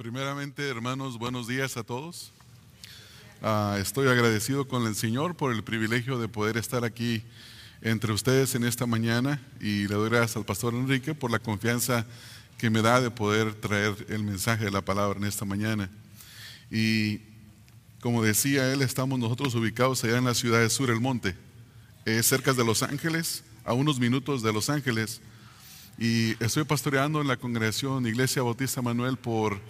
Primeramente, hermanos, buenos días a todos. Ah, estoy agradecido con el Señor por el privilegio de poder estar aquí entre ustedes en esta mañana y le doy gracias al pastor Enrique por la confianza que me da de poder traer el mensaje de la palabra en esta mañana. Y como decía él, estamos nosotros ubicados allá en la ciudad de Sur el Monte, eh, cerca de Los Ángeles, a unos minutos de Los Ángeles. Y estoy pastoreando en la congregación Iglesia Bautista Manuel por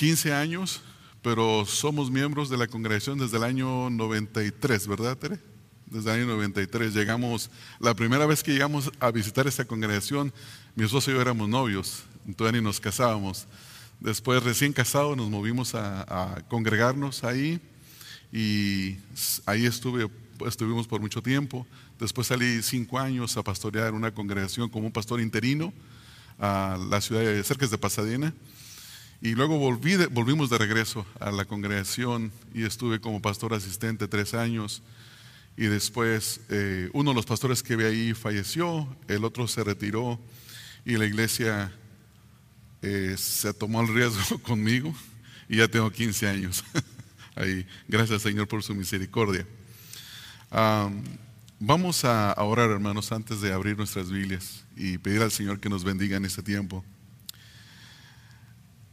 15 años, pero somos miembros de la congregación desde el año 93, ¿verdad, Tere? Desde el año 93 llegamos, la primera vez que llegamos a visitar esta congregación, mi esposo y yo éramos novios, todavía ni nos casábamos. Después, recién casados, nos movimos a, a congregarnos ahí y ahí estuve, estuvimos por mucho tiempo. Después salí cinco años a pastorear una congregación como un pastor interino a la ciudad de cerca de Pasadena. Y luego volví volvimos de regreso a la congregación y estuve como pastor asistente tres años. Y después eh, uno de los pastores que ve ahí falleció, el otro se retiró y la iglesia eh, se tomó el riesgo conmigo y ya tengo 15 años. ahí, gracias Señor por su misericordia. vamos a orar hermanos antes de abrir nuestras Biblias y pedir al Señor que nos bendiga en este tiempo.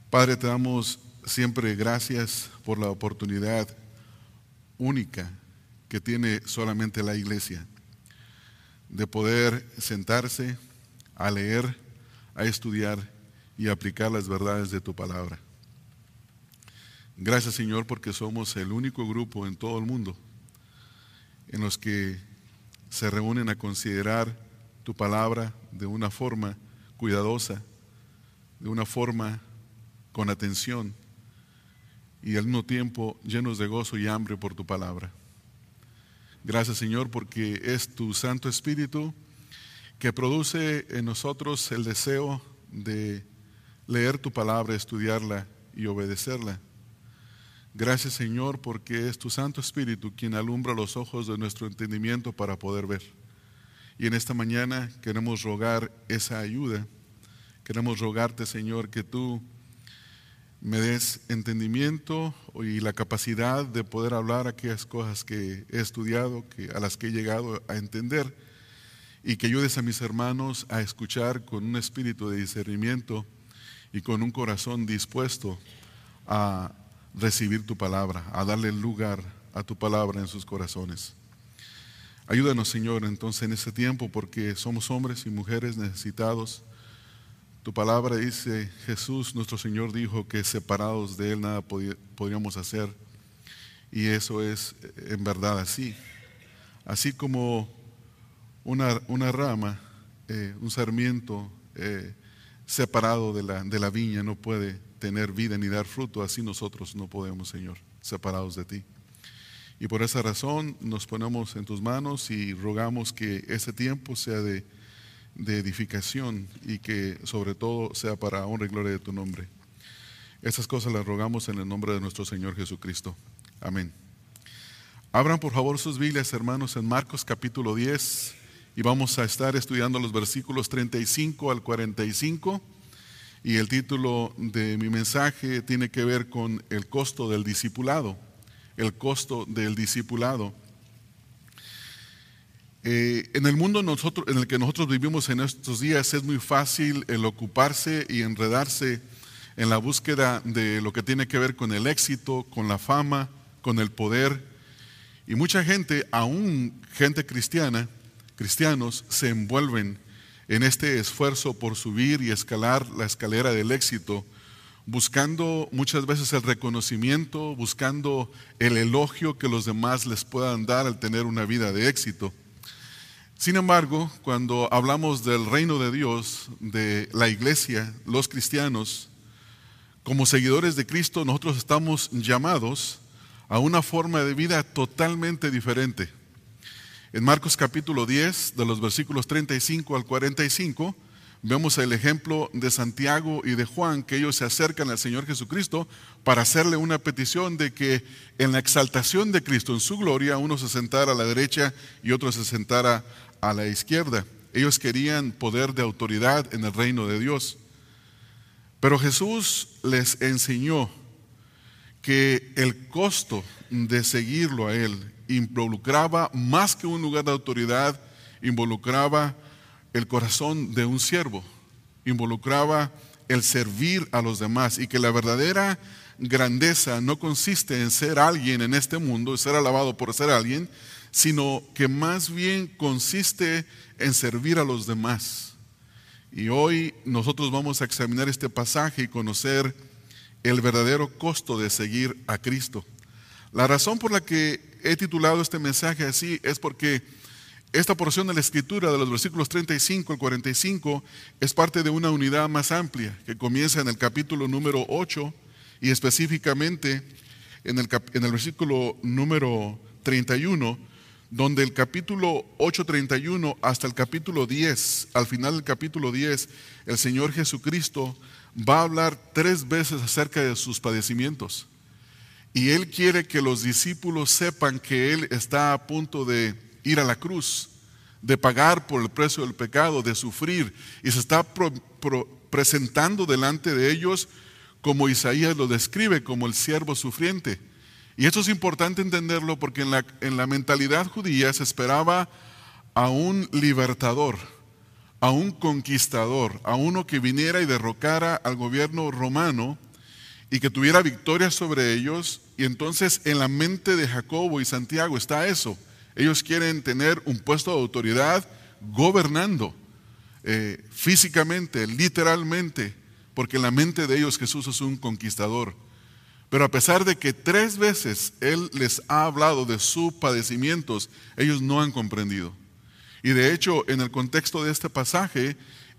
Padre, te damos siempre gracias por la oportunidad única que tiene solamente la iglesia de poder sentarse a leer, a estudiar y aplicar las verdades de tu palabra. Gracias Señor porque somos el único grupo en todo el mundo en los que se reúnen a considerar tu palabra de una forma cuidadosa, de una forma con atención y al mismo tiempo llenos de gozo y hambre por tu palabra. Gracias Señor porque es tu Santo Espíritu que produce en nosotros el deseo de leer tu palabra, estudiarla y obedecerla. Gracias Señor porque es tu Santo Espíritu quien alumbra los ojos de nuestro entendimiento para poder ver. Y en esta mañana queremos rogar esa ayuda. Queremos rogarte Señor que tú me des entendimiento y la capacidad de poder hablar aquellas cosas que he estudiado, que, a las que he llegado a entender, y que ayudes a mis hermanos a escuchar con un espíritu de discernimiento y con un corazón dispuesto a recibir tu palabra, a darle lugar a tu palabra en sus corazones. Ayúdanos, Señor, entonces en este tiempo, porque somos hombres y mujeres necesitados tu palabra dice, Jesús nuestro Señor dijo que separados de Él nada podríamos hacer. Y eso es en verdad así. Así como una, una rama, eh, un sarmiento eh, separado de la, de la viña no puede tener vida ni dar fruto, así nosotros no podemos, Señor, separados de ti. Y por esa razón nos ponemos en tus manos y rogamos que ese tiempo sea de de edificación y que sobre todo sea para honra y gloria de tu nombre. Estas cosas las rogamos en el nombre de nuestro Señor Jesucristo. Amén. Abran por favor sus Biblias, hermanos, en Marcos capítulo 10 y vamos a estar estudiando los versículos 35 al 45 y el título de mi mensaje tiene que ver con el costo del discipulado, el costo del discipulado. Eh, en el mundo nosotros, en el que nosotros vivimos en estos días es muy fácil el ocuparse y enredarse en la búsqueda de lo que tiene que ver con el éxito, con la fama, con el poder. Y mucha gente, aún gente cristiana, cristianos, se envuelven en este esfuerzo por subir y escalar la escalera del éxito, buscando muchas veces el reconocimiento, buscando el elogio que los demás les puedan dar al tener una vida de éxito. Sin embargo, cuando hablamos del reino de Dios, de la iglesia, los cristianos, como seguidores de Cristo, nosotros estamos llamados a una forma de vida totalmente diferente. En Marcos capítulo 10, de los versículos 35 al 45, vemos el ejemplo de Santiago y de Juan, que ellos se acercan al Señor Jesucristo para hacerle una petición de que en la exaltación de Cristo, en su gloria, uno se sentara a la derecha y otro se sentara a la izquierda. Ellos querían poder de autoridad en el reino de Dios. Pero Jesús les enseñó que el costo de seguirlo a Él involucraba más que un lugar de autoridad, involucraba el corazón de un siervo, involucraba el servir a los demás y que la verdadera grandeza no consiste en ser alguien en este mundo, ser alabado por ser alguien, sino que más bien consiste en servir a los demás. Y hoy nosotros vamos a examinar este pasaje y conocer el verdadero costo de seguir a Cristo. La razón por la que he titulado este mensaje así es porque esta porción de la escritura de los versículos 35 al 45 es parte de una unidad más amplia que comienza en el capítulo número 8 y específicamente en el, en el versículo número 31, donde el capítulo 8.31 hasta el capítulo 10, al final del capítulo 10, el Señor Jesucristo va a hablar tres veces acerca de sus padecimientos. Y Él quiere que los discípulos sepan que Él está a punto de ir a la cruz, de pagar por el precio del pecado, de sufrir, y se está presentando delante de ellos como Isaías lo describe, como el siervo sufriente. Y esto es importante entenderlo porque en la, en la mentalidad judía se esperaba a un libertador, a un conquistador, a uno que viniera y derrocara al gobierno romano y que tuviera victoria sobre ellos. Y entonces en la mente de Jacobo y Santiago está eso. Ellos quieren tener un puesto de autoridad gobernando eh, físicamente, literalmente, porque en la mente de ellos Jesús es un conquistador. Pero a pesar de que tres veces Él les ha hablado de sus padecimientos, ellos no han comprendido. Y de hecho, en el contexto de este pasaje,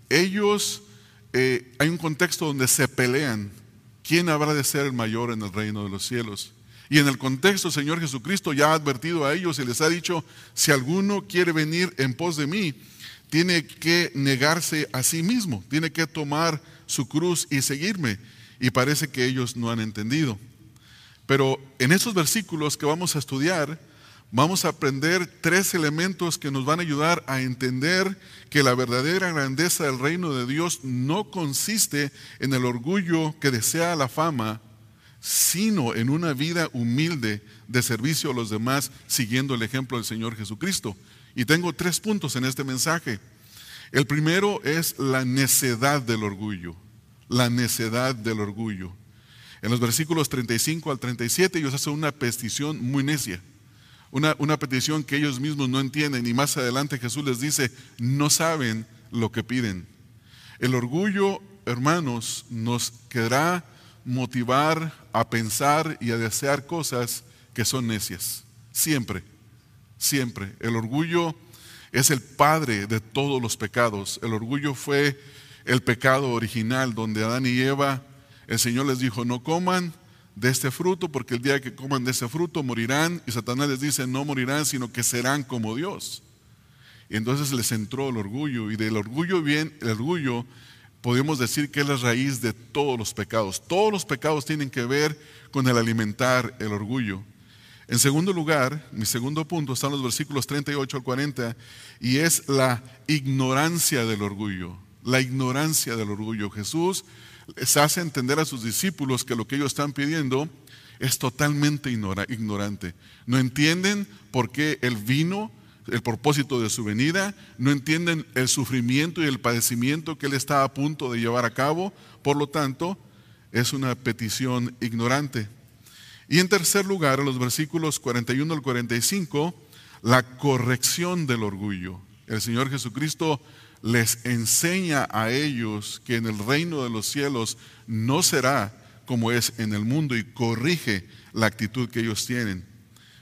ellos, eh, hay un contexto donde se pelean. ¿Quién habrá de ser el mayor en el reino de los cielos? Y en el contexto, Señor Jesucristo ya ha advertido a ellos y les ha dicho, si alguno quiere venir en pos de mí, tiene que negarse a sí mismo, tiene que tomar su cruz y seguirme. Y parece que ellos no han entendido. Pero en estos versículos que vamos a estudiar, vamos a aprender tres elementos que nos van a ayudar a entender que la verdadera grandeza del reino de Dios no consiste en el orgullo que desea la fama, sino en una vida humilde de servicio a los demás, siguiendo el ejemplo del Señor Jesucristo. Y tengo tres puntos en este mensaje. El primero es la necedad del orgullo, la necedad del orgullo. En los versículos 35 al 37 ellos hacen una petición muy necia, una, una petición que ellos mismos no entienden y más adelante Jesús les dice, no saben lo que piden. El orgullo, hermanos, nos quedará motivar a pensar y a desear cosas que son necias. Siempre, siempre. El orgullo es el padre de todos los pecados. El orgullo fue el pecado original donde Adán y Eva, el Señor les dijo, no coman de este fruto porque el día que coman de ese fruto morirán y Satanás les dice, no morirán, sino que serán como Dios. Y entonces les entró el orgullo y del orgullo bien, el orgullo podemos decir que es la raíz de todos los pecados. Todos los pecados tienen que ver con el alimentar el orgullo. En segundo lugar, mi segundo punto están los versículos 38 al 40 y es la ignorancia del orgullo. La ignorancia del orgullo. Jesús les hace entender a sus discípulos que lo que ellos están pidiendo es totalmente ignorante. No entienden por qué Él vino, el propósito de su venida, no entienden el sufrimiento y el padecimiento que Él está a punto de llevar a cabo, por lo tanto, es una petición ignorante. Y en tercer lugar, en los versículos 41 al 45, la corrección del orgullo. El Señor Jesucristo les enseña a ellos que en el reino de los cielos no será como es en el mundo y corrige la actitud que ellos tienen.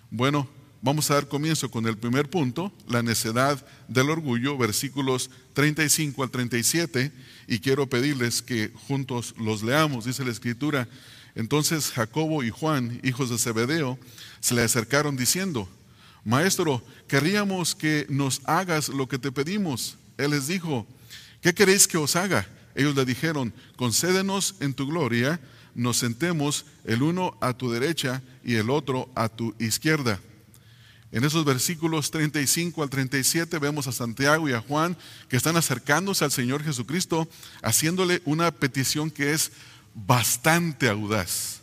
Bueno, Vamos a dar comienzo con el primer punto, la necedad del orgullo, versículos 35 al 37, y quiero pedirles que juntos los leamos, dice la escritura. Entonces Jacobo y Juan, hijos de Zebedeo, se le acercaron diciendo, Maestro, querríamos que nos hagas lo que te pedimos. Él les dijo, ¿qué queréis que os haga? Ellos le dijeron, concédenos en tu gloria, nos sentemos el uno a tu derecha y el otro a tu izquierda. En esos versículos 35 al 37 vemos a Santiago y a Juan que están acercándose al Señor Jesucristo, haciéndole una petición que es bastante audaz.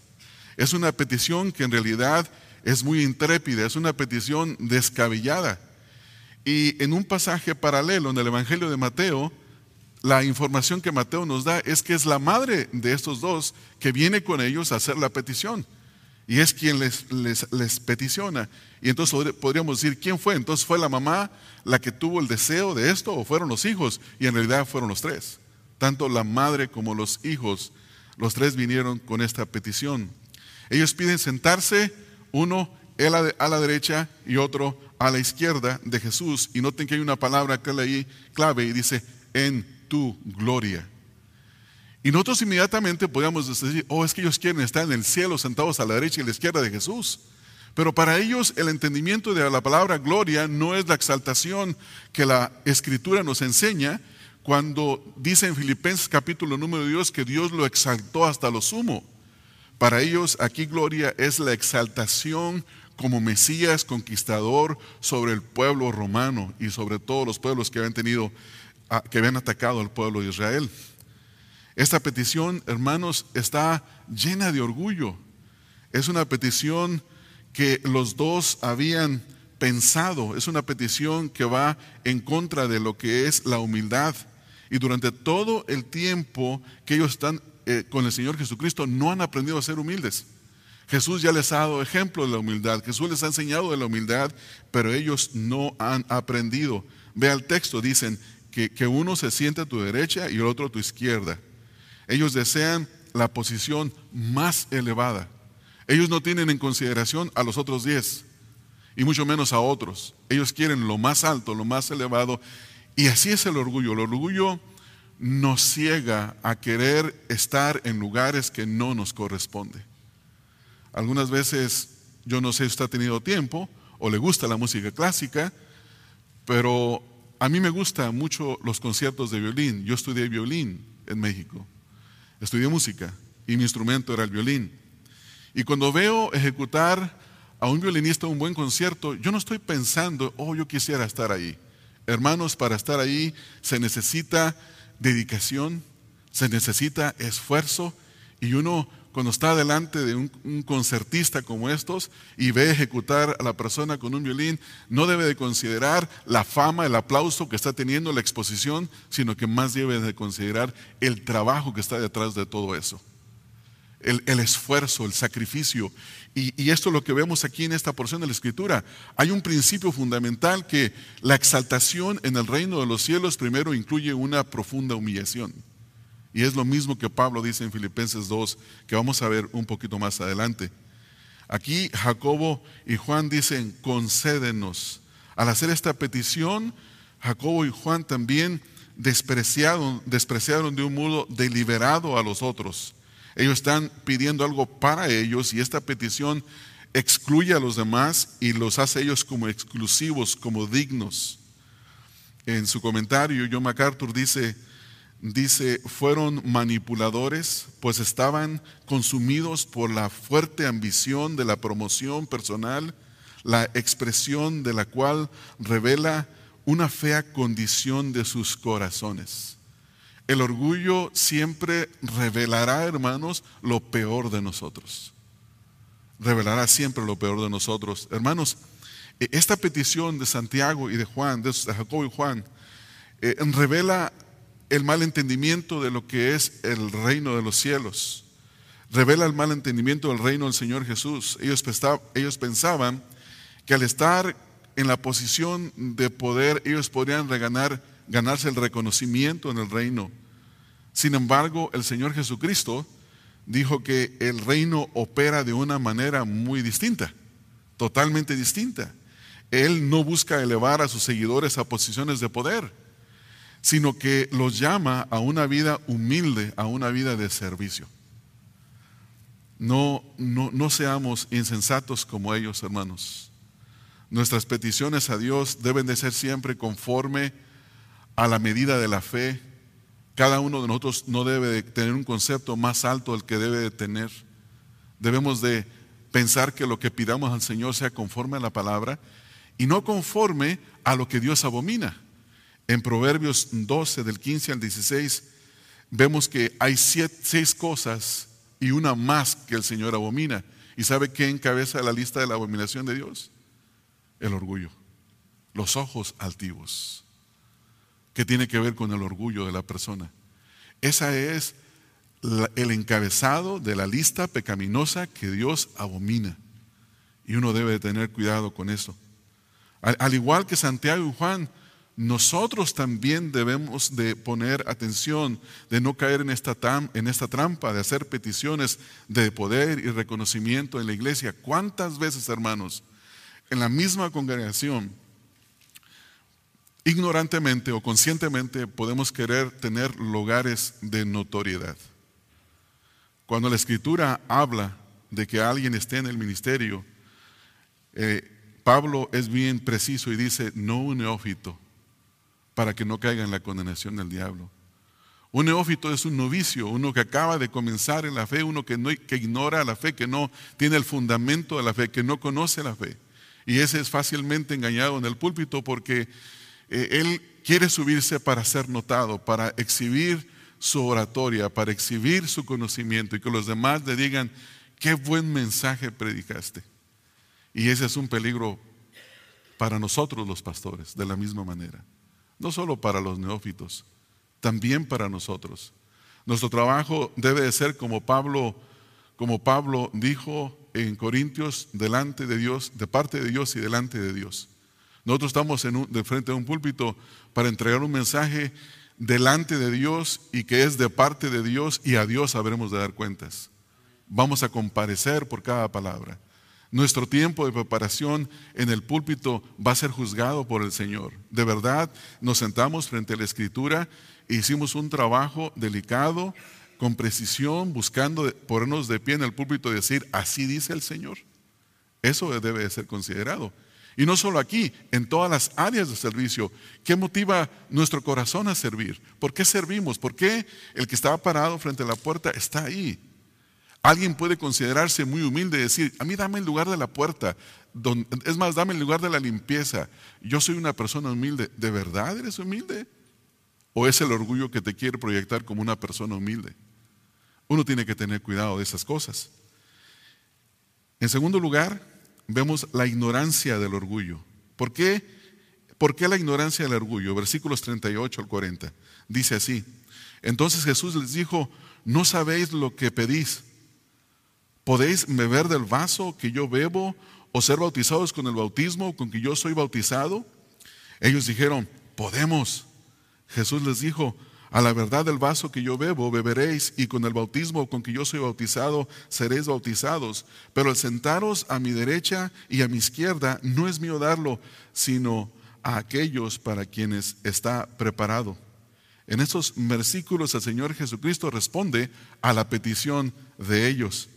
Es una petición que en realidad es muy intrépida, es una petición descabellada. Y en un pasaje paralelo en el Evangelio de Mateo, la información que Mateo nos da es que es la madre de estos dos que viene con ellos a hacer la petición. Y es quien les, les, peticiona. Y entonces podríamos decir, ¿quién fue? Entonces fue la mamá la que tuvo el deseo de esto o fueron los hijos. Y en realidad fueron los tres. Tanto la madre como los hijos, los tres vinieron con esta petición. Ellos piden sentarse, uno él a la derecha y otro a la izquierda de Jesús. Y noten que hay una palabra clave y dice, en tu gloria. Y nosotros inmediatamente podríamos decir, oh, es que ellos quieren estar en el cielo sentados a la derecha y a la izquierda de Jesús. Pero para ellos el entendimiento de la palabra gloria no es la exaltación que la escritura nos enseña cuando dice en Filipenses capítulo número Dios que Dios lo exaltó hasta lo sumo. Para ellos aquí gloria es la exaltación como Mesías conquistador sobre el pueblo romano y sobre todos los pueblos que habían tenido, ah, que habían atacado al pueblo de Israel. Esta petición, hermanos, está llena de orgullo. Es una petición que los dos habían pensado. Es una petición que va en contra de lo que es la humildad. Y durante todo el tiempo que ellos están eh, con el Señor Jesucristo, no han aprendido a ser humildes. Jesús ya les ha dado ejemplo de la humildad. Jesús les ha enseñado de la humildad, pero ellos no han aprendido. Vea el texto, dicen que, uno se siente a tu derecha y el otro a tu izquierda. Ellos desean la posición más elevada. Ellos no tienen en consideración a los otros diez y mucho menos a otros. Ellos quieren lo más alto, lo más elevado. Y así es el orgullo. El orgullo nos ciega a querer estar en lugares que no nos corresponde. Algunas veces, yo no sé si usted ha tenido tiempo o le gusta la música clásica, pero a mí me gustan mucho los conciertos de violín. Yo estudié violín en México. Estudié música y mi instrumento era el violín. Y cuando veo ejecutar a un violinista un buen concierto, yo no estoy pensando, oh, yo quisiera estar ahí. Hermanos, para estar ahí se necesita dedicación, se necesita esfuerzo y uno cuando está delante de un, concertista como estos y ve ejecutar a la persona con un violín, no debe de considerar la fama, el aplauso que está teniendo la exposición, sino que más debe de considerar el trabajo que está detrás de todo eso. El, esfuerzo, el sacrificio. Y, esto es lo que vemos aquí en esta porción de la Escritura. Hay un principio fundamental que la exaltación en el reino de los cielos primero incluye una profunda humillación. Y es lo mismo que Pablo dice en Filipenses 2, que vamos a ver un poquito más adelante. Aquí Jacobo y Juan dicen, concédenos. Al hacer esta petición, Jacobo y Juan también despreciaron, despreciaron de un modo deliberado a los otros. Ellos están pidiendo algo para ellos y esta petición excluye a los demás y los hace ellos como exclusivos, como dignos. En su comentario, John MacArthur dice, dice, fueron manipuladores, pues estaban consumidos por la fuerte ambición de la promoción personal, la expresión de la cual revela una fea condición de sus corazones. El orgullo siempre revelará, hermanos, lo peor de nosotros. Revelará siempre lo peor de nosotros. Hermanos, e-, esta petición de Santiago y de Juan, de Jacobo y Juan, eh, revela el mal entendimiento de lo que es el reino de los cielos. Revela el mal entendimiento del reino del Señor Jesús. Ellos, pensaban que al estar en la posición de poder, ellos podrían reganar, ganarse el reconocimiento en el reino. Sin embargo, el Señor Jesucristo dijo que el reino opera de una manera muy distinta, totalmente distinta. Él no busca elevar a sus seguidores a posiciones de poder sino que los llama a una vida humilde, a una vida de servicio. No, no, no seamos insensatos como ellos, hermanos. Nuestras peticiones a Dios deben de ser siempre conforme a la medida de la fe. Cada uno de nosotros no debe de tener un concepto más alto del que debe de tener. Debemos de pensar que lo que pidamos al Señor sea conforme a la palabra y no conforme a lo que Dios abomina. En Proverbios 12, del 15 al 16, vemos que hay seis cosas y una más que el Señor abomina. ¿Y sabe qué encabeza la lista de la abominación de Dios? El orgullo, los ojos altivos, que tiene que ver con el orgullo de la persona. Esa es el encabezado de la lista pecaminosa que Dios abomina. Y uno debe tener cuidado con eso. Al, igual que Santiago y Juan, nosotros también debemos de poner atención de no caer en esta, en esta trampa de hacer peticiones de poder y reconocimiento en la iglesia. ¿Cuántas veces, hermanos, en la misma congregación, ignorantemente o conscientemente podemos querer tener lugares de notoriedad? Cuando la escritura habla de que alguien esté en el ministerio, eh, Pablo es bien preciso y dice, no un neófito, para que no caiga en la condenación del diablo. Un neófito es un novicio, uno que acaba de comenzar en la fe, uno que, no, ignora la fe, que no tiene el fundamento de la fe, que no conoce la fe. Y ese es fácilmente engañado en el púlpito porque eh, él quiere subirse para ser notado, para exhibir su oratoria, para exhibir su conocimiento y que los demás le digan, qué buen mensaje predicaste. Y ese es un peligro para nosotros los pastores, de la misma manera. No solo para los neófitos, también para nosotros. Nuestro trabajo debe de ser como Pablo, como Pablo dijo en Corintios, delante de Dios, de parte de Dios y delante de Dios. Nosotros estamos en de frente a un púlpito para entregar un mensaje delante de Dios y que es de parte de Dios y a Dios sabremos de dar cuentas. Vamos a comparecer por cada palabra. Nuestro tiempo de preparación en el púlpito va a ser juzgado por el Señor. De verdad, nos sentamos frente a la Escritura e hicimos un trabajo delicado, con precisión, buscando ponernos de pie en el púlpito y decir, así dice el Señor. Eso debe de ser considerado. Y no solo aquí, en todas las áreas de servicio. ¿Qué motiva nuestro corazón a servir? ¿Por qué servimos? ¿Por qué el que estaba parado frente a la puerta está ahí? Alguien puede considerarse muy humilde y decir, a mí dame el lugar de la puerta, es más, dame el lugar de la limpieza. Yo soy una persona humilde. ¿De verdad eres humilde? ¿O es el orgullo que te quiere proyectar como una persona humilde? Uno tiene que tener cuidado de esas cosas. En segundo lugar, vemos la ignorancia del orgullo. ¿Por qué? ¿Por qué la ignorancia del orgullo? Versículos 38 al 40. Dice así. Entonces Jesús les dijo, no sabéis lo que pedís. ¿Podéis beber del vaso que yo bebo o ser bautizados con el bautismo con que yo soy bautizado? Ellos dijeron, podemos. Jesús les dijo, a la verdad del vaso que yo bebo beberéis y con el bautismo con que yo soy bautizado seréis bautizados. Pero sentaros a mi derecha y a mi izquierda no es mío darlo, sino a aquellos para quienes está preparado. En esos versículos el Señor Jesucristo responde a la petición de ellos.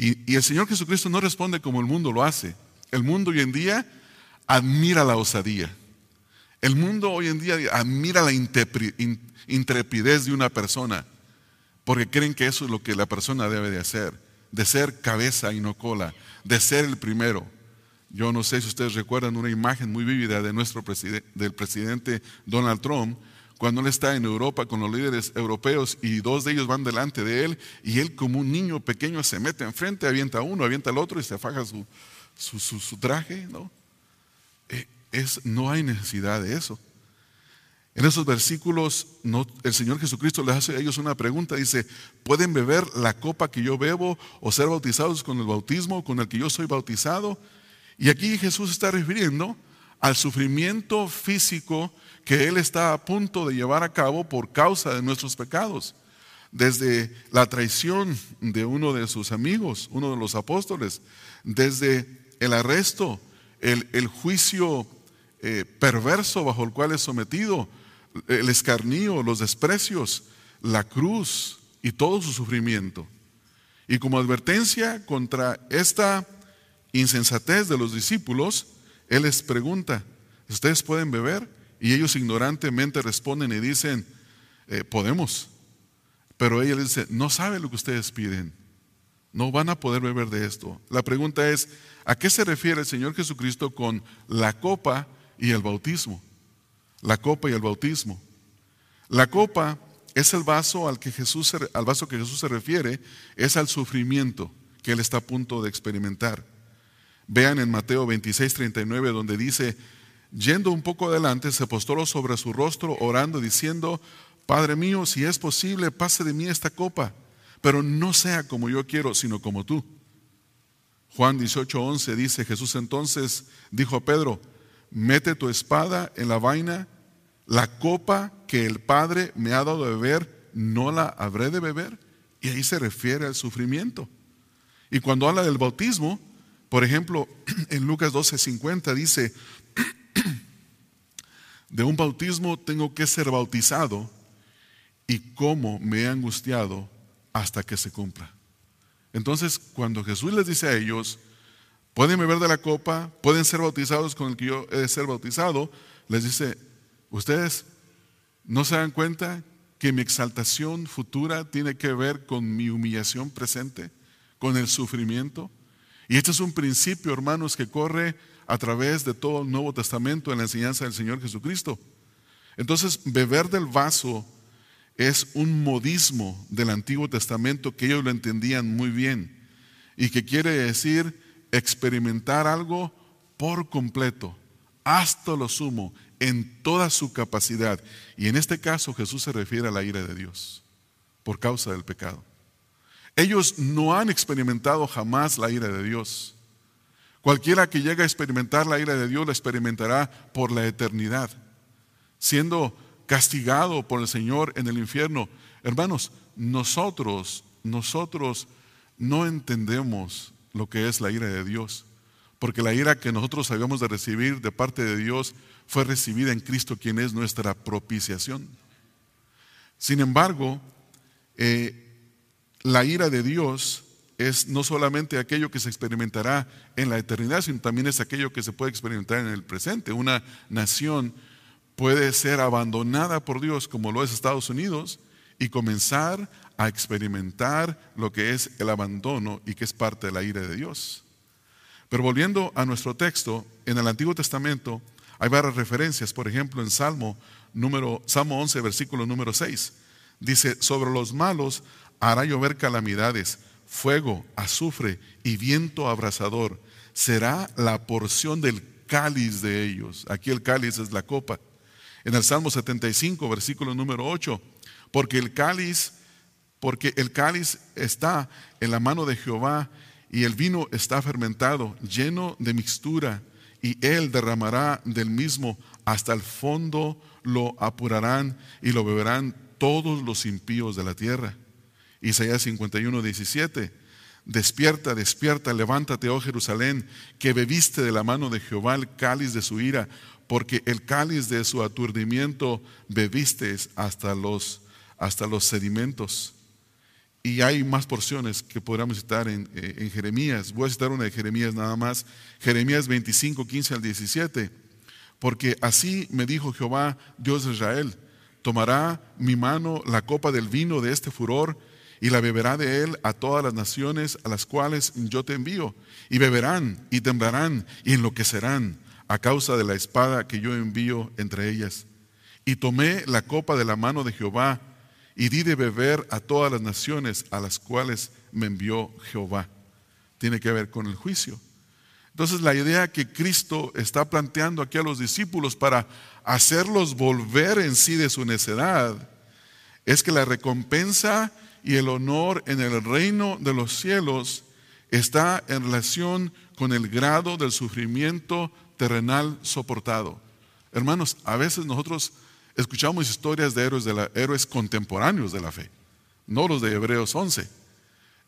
Y, el Señor Jesucristo no responde como el mundo lo hace. El mundo hoy en día admira la osadía. El mundo hoy en día admira la intrepidez de una persona, porque creen que eso es lo que la persona debe de hacer, de ser cabeza y no cola, de ser el primero. Yo no sé si ustedes recuerdan una imagen muy vívida de nuestro del presidente Donald Trump, cuando él está en Europa con los líderes europeos y dos de ellos van delante de él y él como un niño pequeño se mete enfrente, avienta a uno, avienta al otro y se faja su, traje, ¿no? Eh, es, no hay necesidad de eso. En esos versículos el Señor Jesucristo les hace a ellos una pregunta, dice, ¿pueden beber la copa que yo bebo o ser bautizados con el bautismo con el que yo soy bautizado? Y aquí Jesús está refiriendo al sufrimiento físico que Él está a punto de llevar a cabo por causa de nuestros pecados. Desde la traición de uno de sus amigos, uno de los apóstoles, desde el arresto, el, juicio eh, perverso bajo el cual es sometido, el escarnio, los desprecios, la cruz y todo su sufrimiento. Y como advertencia contra esta insensatez de los discípulos, Él les pregunta, ¿ustedes pueden beber? Y ellos ignorantemente responden y dicen, eh, podemos. Pero ella les dice, no sabe lo que ustedes piden. No van a poder beber de esto. La pregunta es, ¿a qué se refiere el Señor Jesucristo con la copa y el bautismo? La copa y el bautismo. La copa es el vaso al que Jesús al vaso que Jesús se refiere, es al sufrimiento que él está a punto de experimentar. Vean en Mateo 26, 39, donde dice, yendo un poco adelante, se postró sobre su rostro, orando, diciendo, Padre mío, si es posible, pase de mí esta copa, pero no sea como yo quiero, sino como tú. Juan 18, 11 dice, Jesús entonces dijo a Pedro, mete tu espada en la vaina, la copa que el Padre me ha dado de beber, no la habré de beber. Y ahí se refiere al sufrimiento. Y cuando habla del bautismo, por ejemplo, en Lucas 12:50 dice, de un bautismo tengo que ser bautizado y cómo me he angustiado hasta que se cumpla. Entonces, cuando Jesús les dice a ellos, pueden beber de la copa, pueden ser bautizados con el que yo he de ser bautizado, les dice, ustedes no se dan cuenta que mi exaltación futura tiene que ver con mi humillación presente con el sufrimiento. Y este es un principio, hermanos, que corre a través de todo el Nuevo Testamento en la enseñanza del Señor Jesucristo. Entonces, beber del vaso es un modismo del Antiguo Testamento que ellos lo entendían muy bien y que quiere decir experimentar algo por completo, hasta lo sumo, en toda su capacidad. Y en este caso Jesús se refiere a la ira de Dios por causa del pecado. Ellos no han experimentado jamás la ira de Dios. Cualquiera que llegue a experimentar la ira de Dios la experimentará por la eternidad, siendo castigado por el Señor en el infierno. Hermanos, nosotros, nosotros no entendemos lo que es la ira de Dios, porque la ira que nosotros habíamos de recibir de parte de Dios fue recibida en Cristo, quien es nuestra propiciación. Sin embargo, eh, la ira de Dios es no solamente aquello que se experimentará en la eternidad, sino también es aquello que se puede experimentar en el presente. Una nación puede ser abandonada por Dios como lo es Estados Unidos y comenzar a experimentar lo que es el abandono y que es parte de la ira de Dios. Pero volviendo a nuestro texto, en el Antiguo Testamento hay varias referencias, por ejemplo, en Salmo número Salmo 11 versículo número 6 dice, "Sobre los malos hará llover calamidades, fuego, azufre y viento abrasador. Será la porción del cáliz de ellos. Aquí el cáliz es la copa. En el Salmo 75, versículo número 8, porque el cáliz, porque el cáliz está en la mano de Jehová y el vino está fermentado, lleno de mixtura, y él derramará del mismo hasta el fondo lo apurarán y lo beberán todos los impíos de la tierra. Isaías 51, 17. Despierta, despierta, levántate, oh Jerusalén, que bebiste de la mano de Jehová el cáliz de su ira, porque el cáliz de su aturdimiento bebiste hasta los, hasta los sedimentos. Y hay más porciones que podríamos citar en, eh, en, Jeremías. Voy a citar una de Jeremías nada más. Jeremías 25, 15 al 17. Porque así me dijo Jehová, Dios de Israel, tomará mi mano la copa del vino de este furor y la beberá de él a todas las naciones a las cuales yo te envío, y beberán y temblarán y enloquecerán a causa de la espada que yo envío entre ellas. Y tomé la copa de la mano de Jehová y di de beber a todas las naciones a las cuales me envió Jehová. Tiene que ver con el juicio. Entonces la idea que Cristo está planteando aquí a los discípulos para hacerlos volver en sí de su necedad es que la recompensa y el honor en el reino de los cielos está en relación con el grado del sufrimiento terrenal soportado. Hermanos, a veces nosotros escuchamos historias de héroes, de la, héroes contemporáneos de la fe, no los de Hebreos 11.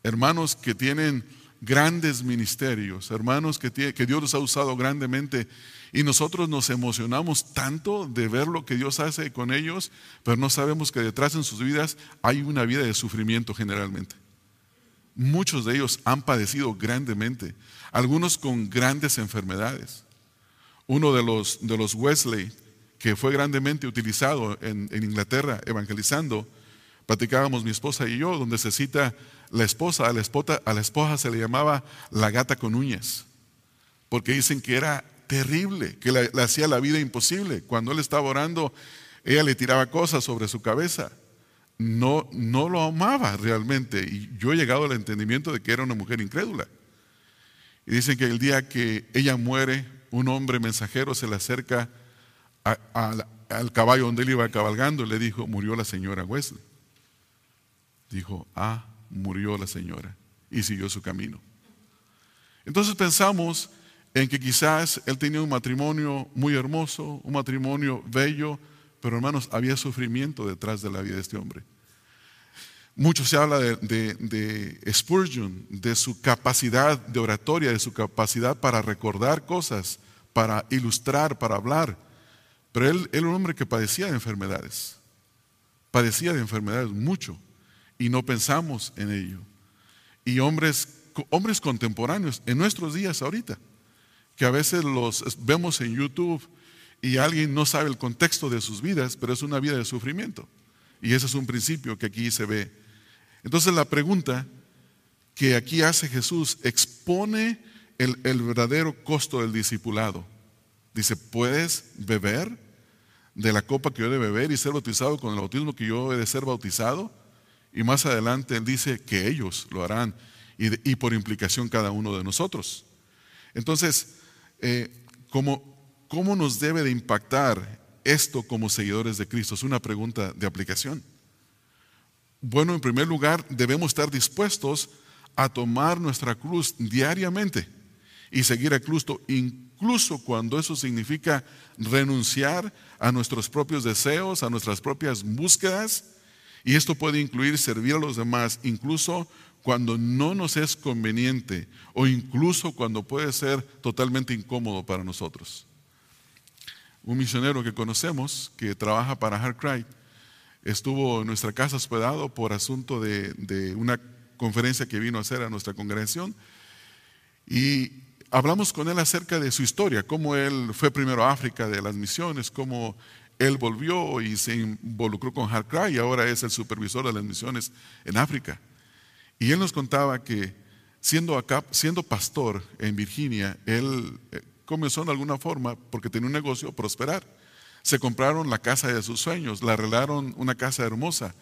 Hermanos que tienen grandes ministerios, hermanos que, que Dios los ha usado grandemente y nosotros nos emocionamos tanto de ver lo que Dios hace con ellos, pero no sabemos que detrás en sus vidas hay una vida de sufrimiento generalmente. Muchos de ellos han padecido grandemente, algunos con grandes enfermedades. Uno de los, de los Wesley, que fue grandemente utilizado en, en Inglaterra evangelizando, platicábamos mi esposa y yo, donde se cita la esposa, la esposa, a la esposa se le llamaba la gata con uñas, porque dicen que era terrible, que le, hacía la vida imposible. Cuando él estaba orando, ella le tiraba cosas sobre su cabeza. No, no lo amaba realmente. Y yo he llegado al entendimiento de que era una mujer incrédula. Y dicen que el día que ella muere, un hombre mensajero se le acerca al caballo donde él iba cabalgando y le dijo, murió la señora Wesley. Dijo, ah, murió la señora. Y siguió su camino. Entonces pensamos en que quizás él tenía un matrimonio muy hermoso, un matrimonio bello, pero hermanos, había sufrimiento detrás de la vida de este hombre. Mucho se habla de, Spurgeon, de su capacidad de oratoria, de su capacidad para recordar cosas, para ilustrar, para hablar. Pero él, era un hombre que padecía de enfermedades, padecía de enfermedades mucho, y no pensamos en ello. Y hombres, hombres contemporáneos, en nuestros días ahorita, que a veces los vemos en YouTube y alguien no sabe el contexto de sus vidas, pero es una vida de sufrimiento. Y ese es un principio que aquí se ve. Entonces la pregunta que aquí hace Jesús expone el, el verdadero costo del discipulado. Dice, ¿puedes beber de la copa que yo he de beber y ser bautizado con el bautismo que yo he de ser bautizado? Y más adelante él dice que ellos lo harán y, y por implicación cada uno de nosotros. Entonces, eh, ¿cómo, nos debe de impactar esto como seguidores de Cristo? Es una pregunta de aplicación. Bueno, en primer lugar, debemos estar dispuestos a tomar nuestra cruz diariamente y seguir a Cristo, incluso cuando eso significa renunciar a nuestros propios deseos, a nuestras propias búsquedas. Y esto puede incluir servir a los demás, incluso cuando no nos es conveniente o incluso cuando puede ser totalmente incómodo para nosotros. Un misionero que conocemos, que trabaja para Cry, estuvo en nuestra casa hospedado por asunto de, una conferencia que vino a hacer a nuestra congregación y hablamos con él acerca de su historia, cómo él fue primero a África de las misiones, cómo él volvió y se involucró con Cry y ahora es el supervisor de las misiones en África. Y él nos contaba que siendo pastor en Virginia, él eh, comenzó de alguna forma, porque tenía un negocio, a prosperar. Se compraron la casa de sus sueños, la arreglaron una casa hermosa.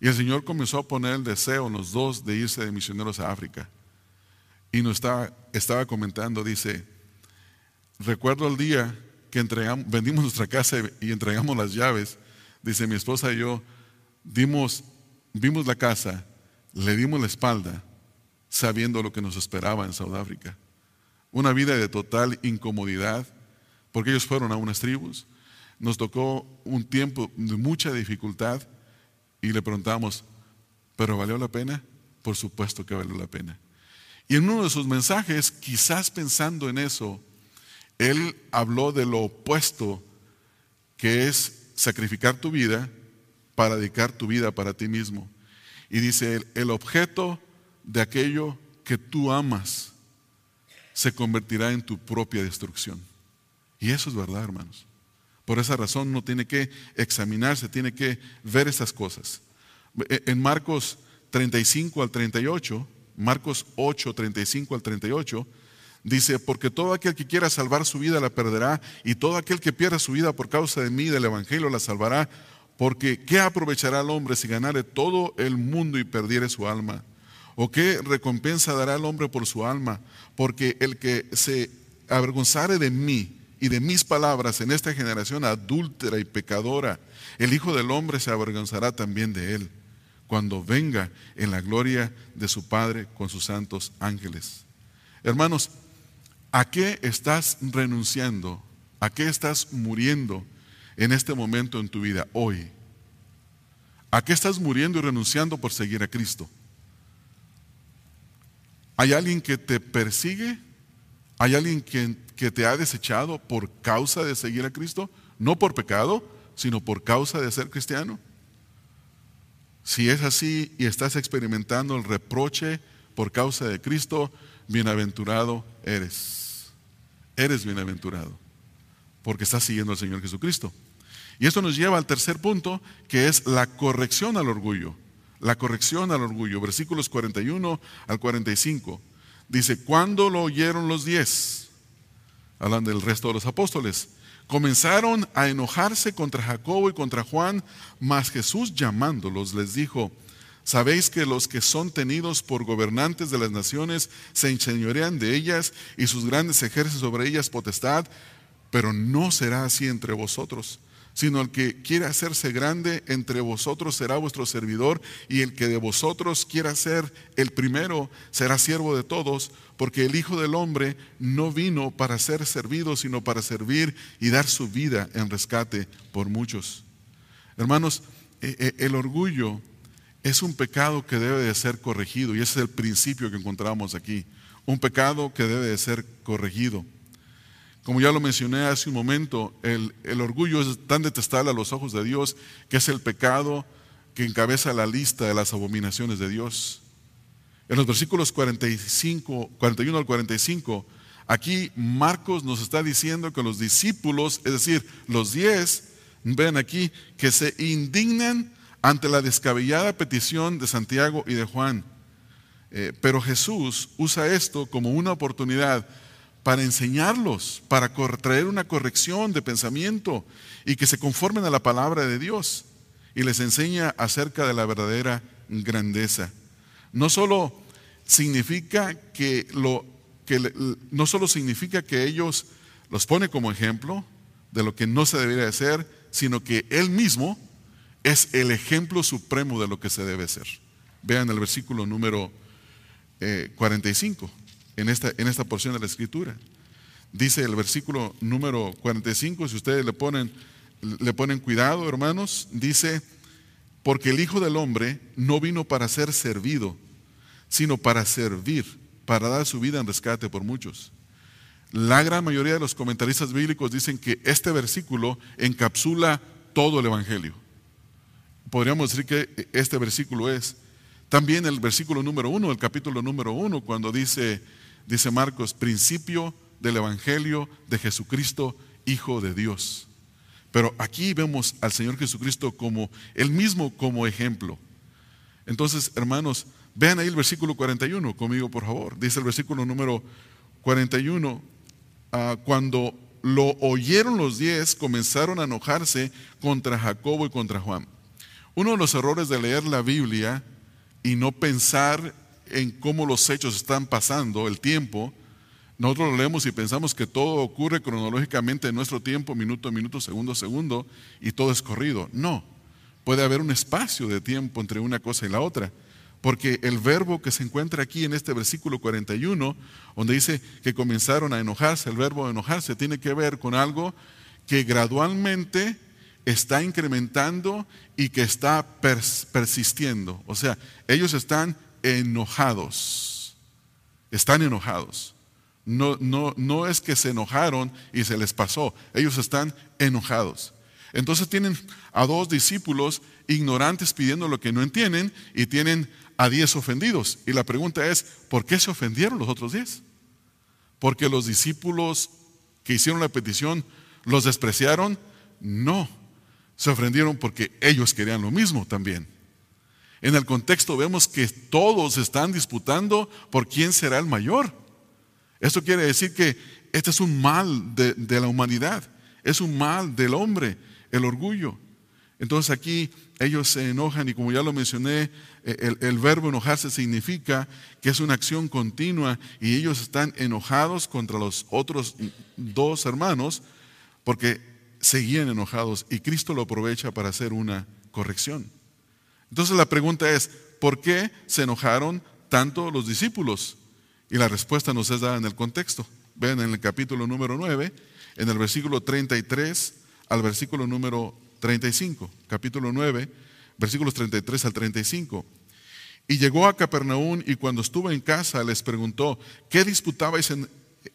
Y el Señor comenzó a poner el deseo en los dos de irse de misioneros a África. Y nos estaba, estaba comentando, dice, recuerdo el día que entregamos, vendimos nuestra casa y entregamos las llaves. Dice, mi esposa y yo dimos, vimos la casa le dimos la espalda sabiendo lo que nos esperaba en Sudáfrica. Una vida de total incomodidad, porque ellos fueron a unas tribus. Nos tocó un tiempo de mucha dificultad y le preguntamos, ¿pero valió la pena? Por supuesto que valió la pena. Y en uno de sus mensajes, quizás pensando en eso, él habló de lo opuesto que es sacrificar tu vida para dedicar tu vida para ti mismo. Y dice, el objeto de aquello que tú amas se convertirá en tu propia destrucción. Y eso es verdad, hermanos. Por esa razón uno tiene que examinarse, tiene que ver esas cosas. E, en Marcos 35 al 38, Marcos 8, 35 al 38, dice, porque todo aquel que quiera salvar su vida la perderá, y todo aquel que pierda su vida por causa de mí, del Evangelio, la salvará. Porque ¿qué aprovechará el hombre si ganare todo el mundo y perdiere su alma? ¿O qué recompensa dará el hombre por su alma? Porque el que se avergonzare de mí y de mis palabras en esta generación adúltera y pecadora, el Hijo del Hombre se avergonzará también de él, cuando venga en la gloria de su Padre con sus santos ángeles. Hermanos, ¿a qué estás renunciando? ¿A qué estás muriendo? En este momento en tu vida, hoy? ¿A qué estás muriendo y renunciando por seguir a Cristo? ¿Hay alguien que te persigue? ¿Hay alguien que, que, te ha desechado por causa de seguir a Cristo? No por pecado, sino por causa de ser cristiano. Si es así y estás experimentando el reproche por causa de Cristo, bienaventurado eres. Eres bienaventurado porque estás siguiendo al Señor Jesucristo. Y esto nos lleva al tercer punto, que es la corrección al orgullo. La corrección al orgullo, versículos 41 al 45. Dice, ¿cuándo lo oyeron los diez? Hablan del resto de los apóstoles. Comenzaron a enojarse contra Jacobo y contra Juan, mas Jesús llamándolos les dijo, Sabéis que los que son tenidos por gobernantes de las naciones se enseñorean de ellas y sus grandes ejercen sobre ellas potestad, pero no será así entre vosotros sino el que quiera hacerse grande entre vosotros será vuestro servidor, y el que de vosotros quiera ser el primero será siervo de todos, porque el Hijo del Hombre no vino para ser servido, sino para servir y dar su vida en rescate por muchos. Hermanos, eh, eh, el orgullo es un pecado que debe de ser corregido, y ese es el principio que encontramos aquí, un pecado que debe de ser corregido. Como ya lo mencioné hace un momento, el, orgullo es tan detestable a los ojos de Dios que es el pecado que encabeza la lista de las abominaciones de Dios. En los versículos 45, 41 al 45, aquí Marcos nos está diciendo que los discípulos, es decir, los diez, ven aquí, que se indignan ante la descabellada petición de Santiago y de Juan. Eh, pero Jesús usa esto como una oportunidad para enseñarlos, para traer una corrección de pensamiento y que se conformen a la palabra de Dios y les enseña acerca de la verdadera grandeza. No solo significa que lo que no solo significa que ellos los pone como ejemplo de lo que no se debería hacer, sino que él mismo es el ejemplo supremo de lo que se debe hacer. Vean el versículo número 45. En esta, en esta porción de la escritura. Dice el versículo número 45, si ustedes le ponen, le ponen cuidado, hermanos, dice, porque el Hijo del Hombre no vino para ser servido, sino para servir, para dar su vida en rescate por muchos. La gran mayoría de los comentaristas bíblicos dicen que este versículo encapsula todo el Evangelio. Podríamos decir que este versículo es. También el versículo número uno, el capítulo número uno, cuando dice, dice Marcos, principio del Evangelio de Jesucristo, Hijo de Dios. Pero aquí vemos al Señor Jesucristo como el mismo como ejemplo. Entonces, hermanos, vean ahí el versículo 41 conmigo, por favor. Dice el versículo número 41, ah, cuando lo oyeron los diez, comenzaron a enojarse contra Jacobo y contra Juan. Uno de los errores de leer la Biblia y no pensar en cómo los hechos están pasando, el tiempo, nosotros lo leemos y pensamos que todo ocurre cronológicamente en nuestro tiempo, minuto a minuto, segundo a segundo, y todo es corrido. No, puede haber un espacio de tiempo entre una cosa y la otra. Porque el verbo que se encuentra aquí en este versículo 41, donde dice que comenzaron a enojarse, el verbo enojarse tiene que ver con algo que gradualmente está incrementando y que está persistiendo. O sea, ellos están enojados. Están enojados. No, no, no es que se enojaron y se les pasó. Ellos están enojados. Entonces tienen a dos discípulos ignorantes pidiendo lo que no entienden y tienen a diez ofendidos. Y la pregunta es, ¿por qué se ofendieron los otros diez? Porque los discípulos que hicieron la petición los despreciaron. No, se ofendieron porque ellos querían lo mismo también. En el contexto vemos que todos están disputando por quién será el mayor. Esto quiere decir que este es un mal de, la humanidad, es un mal del hombre, el orgullo. Entonces aquí ellos se enojan y como ya lo mencioné, e, el, el, verbo enojarse significa que es una acción continua y ellos están enojados contra los otros dos hermanos porque seguían enojados y Cristo lo aprovecha para hacer una corrección. Entonces la pregunta es, ¿por qué se enojaron tanto los discípulos? Y la respuesta nos es dada en el contexto. Ven en el capítulo número 9, en el versículo 33 al versículo número 35. Capítulo 9, versículos 33 al 35. Y llegó a Capernaum y cuando estuvo en casa les preguntó, ¿qué disputabais, en,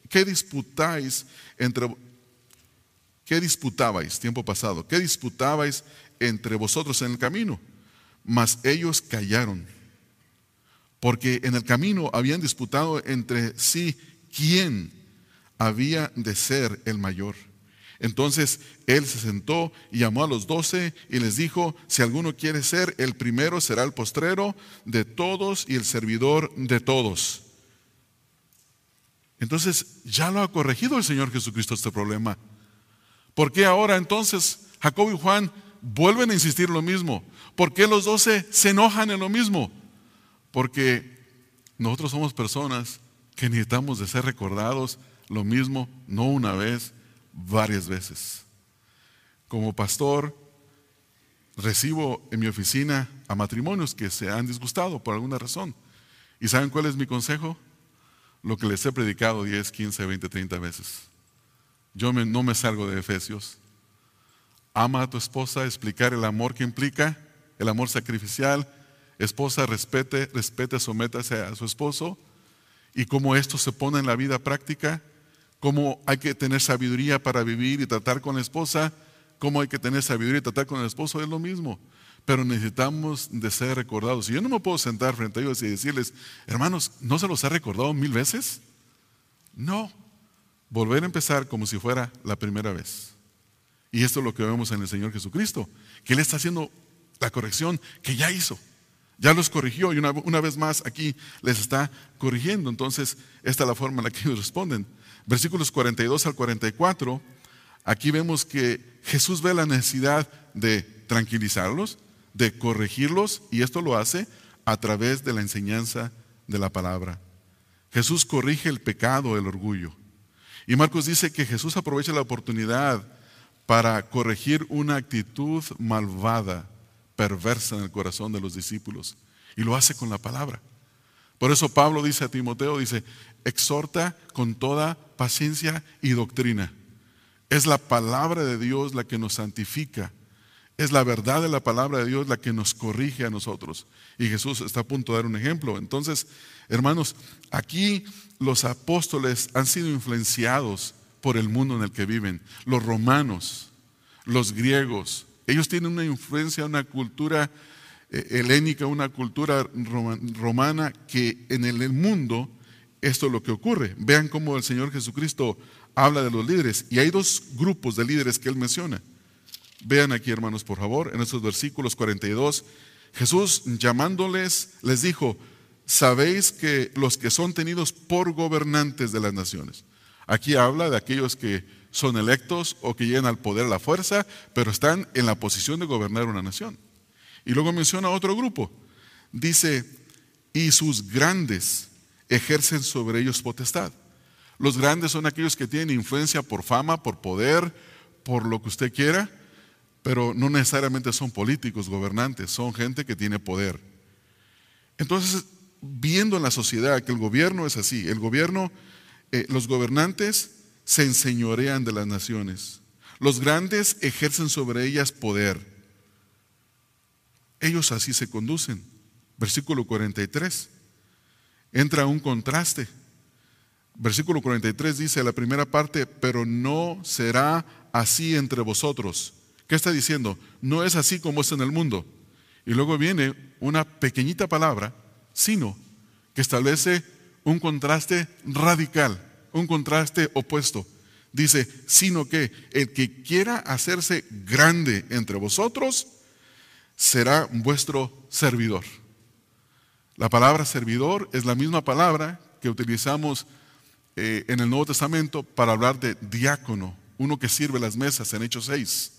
qué disputáis entre ¿Qué disputabais? Tiempo pasado. ¿Qué disputabais entre vosotros en el camino? Mas ellos callaron, porque en el camino habían disputado entre sí quién había de ser el mayor. Entonces él se sentó y llamó a los doce y les dijo, si alguno quiere ser el primero, será el postrero de todos y el servidor de todos. Entonces ya lo ha corregido el Señor Jesucristo este problema. ¿Por qué ahora entonces Jacob y Juan vuelven a insistir lo mismo? ¿Por qué los doce se enojan en lo mismo? Porque nosotros somos personas que necesitamos de ser recordados lo mismo, no una vez, varias veces. Como pastor, recibo en mi oficina a matrimonios que se han disgustado por alguna razón. ¿Y saben cuál es mi consejo? Lo que les he predicado 10, 15, 20, 30 veces. Yo no me salgo de Efesios. Ama a tu esposa, explicar el amor que implica, el amor sacrificial. Esposa, respete, respete, sométase a su esposo. Y cómo esto se pone en la vida práctica cómo hay que tener sabiduría para vivir y tratar con la esposa, cómo hay que tener sabiduría y tratar con el esposo, es lo mismo. Pero necesitamos de ser recordados. Y yo no me puedo sentar frente a ellos y decirles, hermanos, ¿no se los ha recordado mil veces? No. Volver a empezar como si fuera la primera vez. Y esto es lo que vemos en el Señor Jesucristo, que Él está haciendo la corrección que ya hizo. Ya los corrigió y una, una, vez más aquí les está corrigiendo. Entonces, esta es la forma en la que ellos responden versículos 42 al 44, aquí vemos que Jesús ve la necesidad de tranquilizarlos, de corregirlos, y esto lo hace a través de la enseñanza de la palabra. Jesús corrige el pecado, el orgullo. Y Marcos dice que Jesús aprovecha la oportunidad para corregir una actitud malvada, perversa en el corazón de los discípulos. Y lo hace con la palabra. Por eso Pablo dice a Timoteo, dice, exhorta con toda paciencia y doctrina. Es la palabra de Dios la que nos santifica. Es la verdad de la palabra de Dios la que nos corrige a nosotros. Y Jesús está a punto de dar un ejemplo. Entonces, hermanos, aquí los apóstoles han sido influenciados por el mundo en el que viven. Los romanos, los griegos, ellos tienen una influencia, una cultura eh, helénica, una cultura romana que en el mundo esto es lo que ocurre. Vean cómo el Señor Jesucristo habla de los líderes. Y hay dos grupos de líderes que Él menciona. Vean aquí, hermanos, por favor, en estos versículos 42. Jesús llamándoles les dijo, sabéis que los que son tenidos por gobernantes de las naciones. Aquí habla de aquellos que son electos o que llegan al poder a la fuerza, pero están en la posición de gobernar una nación. Y luego menciona otro grupo. Dice, y sus grandes ejercen sobre ellos potestad. Los grandes son aquellos que tienen influencia por fama, por poder, por lo que usted quiera, pero no necesariamente son políticos, gobernantes, son gente que tiene poder. Entonces, viendo en la sociedad que el gobierno es así, el gobierno, eh, los gobernantes se enseñorean de las naciones, los grandes ejercen sobre ellas poder. Ellos así se conducen. Versículo 43 entra un contraste. Versículo 43 dice la primera parte, pero no será así entre vosotros. ¿Qué está diciendo? No es así como es en el mundo. Y luego viene una pequeñita palabra, sino, que establece un contraste radical, un contraste opuesto. Dice, sino que el que quiera hacerse grande entre vosotros será vuestro servidor. La palabra servidor es la misma palabra que utilizamos eh, en el Nuevo Testamento para hablar de diácono, uno que sirve las mesas en Hechos 6.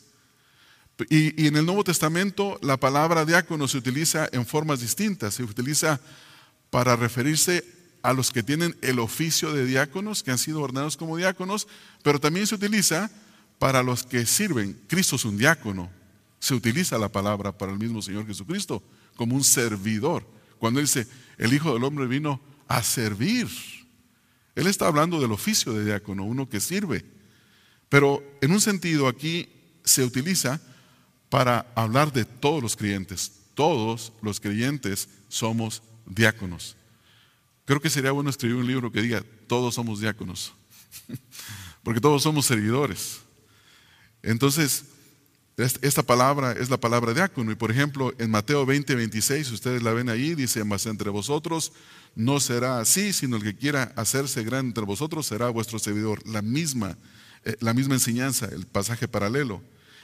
Y, y, en el Nuevo Testamento la palabra diácono se utiliza en formas distintas. Se utiliza para referirse a los que tienen el oficio de diáconos, que han sido ordenados como diáconos, pero también se utiliza para los que sirven. Cristo es un diácono. Se utiliza la palabra para el mismo Señor Jesucristo como un servidor. Cuando dice, el Hijo del Hombre vino a servir. Él está hablando del oficio de diácono, uno que sirve. Pero en un sentido aquí se utiliza para hablar de todos los creyentes. Todos los creyentes somos diáconos. Creo que sería bueno escribir un libro que diga, todos somos diáconos. Porque todos somos servidores. Entonces, esta palabra es la palabra diácono. Y por ejemplo, en Mateo 20, 26, ustedes la ven ahí, dice, mas entre vosotros no será así, sino el que quiera hacerse grande entre vosotros será vuestro servidor. La misma eh, la misma enseñanza, el pasaje paralelo.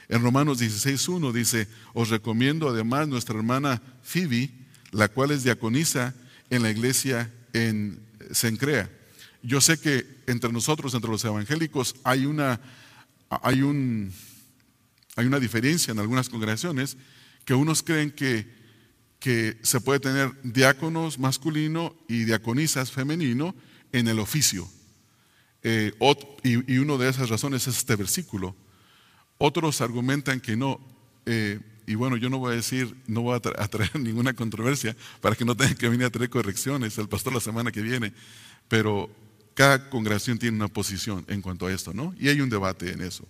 En Romanos 16.1 dice, os recomiendo además nuestra hermana Phoebe, la cual es diaconisa en la iglesia en Sencrea. Yo sé que entre nosotros, entre los evangélicos, hay una, hay un, hay una diferencia en algunas congregaciones que unos creen que, que se puede tener diáconos masculino y diaconisas femenino en el oficio. Eh, y, y una de esas razones es este versículo. Otros argumentan que no. Eh, y bueno, yo no voy a decir, no voy a traer ninguna controversia para que no tengan que venir a traer correcciones el pastor la semana que viene. Pero cada congregación tiene una posición en cuanto a esto, ¿no? Y hay un debate en eso.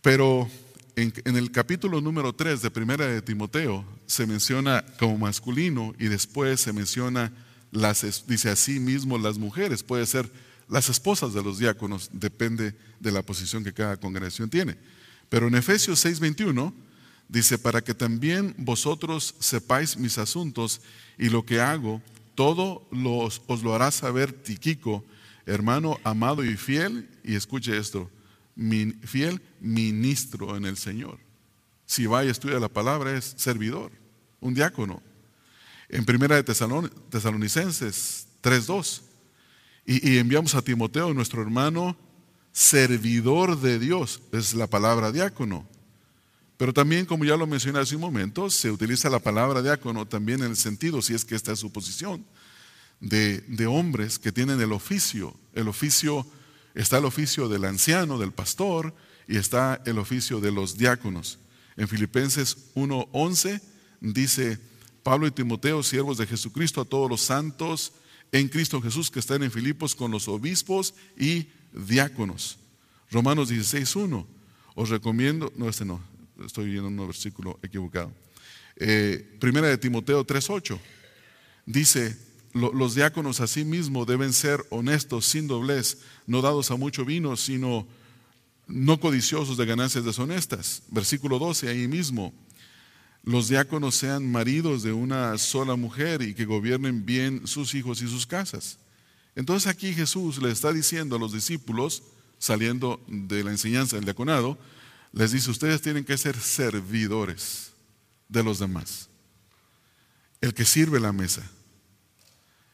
Pero en, el capítulo número 3 de Primera de Timoteo se menciona como masculino y después se menciona, las, dice así mismo las mujeres, puede ser las esposas de los diáconos, depende de la posición que cada congregación tiene. Pero en Efesios 6:21 dice, para que también vosotros sepáis mis asuntos y lo que hago, todo os lo hará saber Tiquico, hermano amado y fiel, y escuche esto, fiel ministro en el Señor. Si va y estudia la palabra, es servidor, un diácono. En primera de Tesalonicenses 3.2 y, enviamos a Timoteo, nuestro hermano, servidor de Dios, es la palabra diácono. Pero también, como ya lo mencioné hace un momento, se utiliza la palabra diácono también en el sentido, si es que esta es su posición, de, hombres que tienen el oficio. El oficio, está el oficio del anciano, del pastor, y está el oficio de los diáconos. En Filipenses 1.11 dice, Pablo y Timoteo, siervos de Jesucristo, a todos los santos, en Cristo Jesús que están en Filipos con los obispos y diáconos. Romanos 16.1. Os recomiendo, no, este no, estoy viendo un versículo equivocado. Eh, primera de Timoteo 3.8. Dice, los diáconos asimismo deben ser honestos, sin doblez, no dados a mucho vino, sino no codiciosos de ganancias deshonestas. Versículo 12, ahí mismo los diáconos sean maridos de una sola mujer y que gobiernen bien sus hijos y sus casas. Entonces aquí Jesús le está diciendo a los discípulos, saliendo de la enseñanza del diaconado, les dice, ustedes tienen que ser servidores de los demás. El que sirve la mesa.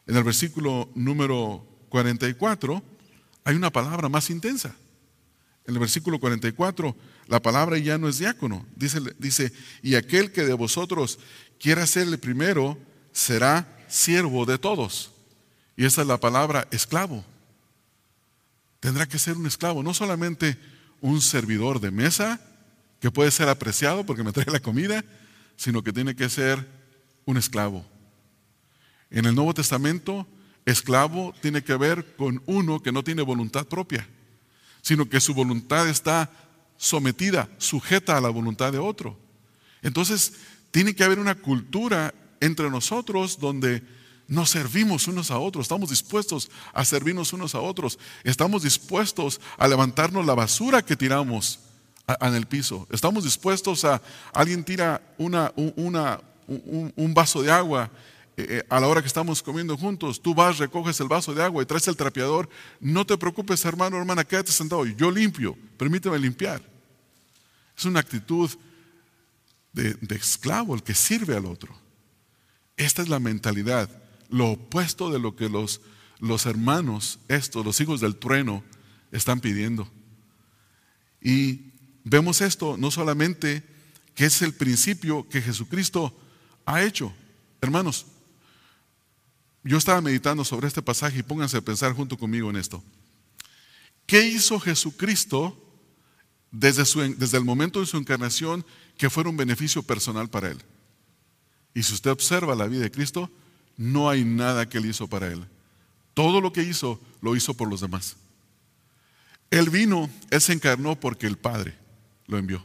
En el versículo número 44 hay una palabra más intensa. En el versículo 44 la palabra ya no es diácono. Dice, dice, y aquel que de vosotros quiera ser el primero será siervo de todos. Y esa es la palabra esclavo. Tendrá que ser un esclavo, no solamente un servidor de mesa, que puede ser apreciado porque me trae la comida, sino que tiene que ser un esclavo. En el Nuevo Testamento, esclavo tiene que ver con uno que no tiene voluntad propia, sino que su voluntad está sometida, sujeta a la voluntad de otro. Entonces, tiene que haber una cultura entre nosotros donde nos servimos unos a otros, estamos dispuestos a servirnos unos a otros, estamos dispuestos a levantarnos la basura que tiramos en el piso, estamos dispuestos a, alguien tira una, un vaso de agua eh, eh, a la hora que estamos comiendo juntos, tú vas, recoges el vaso de agua y traes el trapeador, no te preocupes hermano, hermana, quédate sentado, yo limpio, permíteme limpiar. Es una actitud de, esclavo, el que sirve al otro. Esta es la mentalidad, lo opuesto de lo que los, los hermanos, estos, los hijos del trueno, están pidiendo. Y vemos esto no solamente que es el principio que Jesucristo ha hecho. Hermanos, yo estaba meditando sobre este pasaje y pónganse a pensar junto conmigo en esto. ¿Qué hizo Jesucristo desde, desde el momento de su encarnación que fuera un beneficio personal para él. Y si usted observa la vida de Cristo, no hay nada que él hizo para él. Todo lo que hizo, lo hizo por los demás. Él vino, él se encarnó porque el Padre lo envió.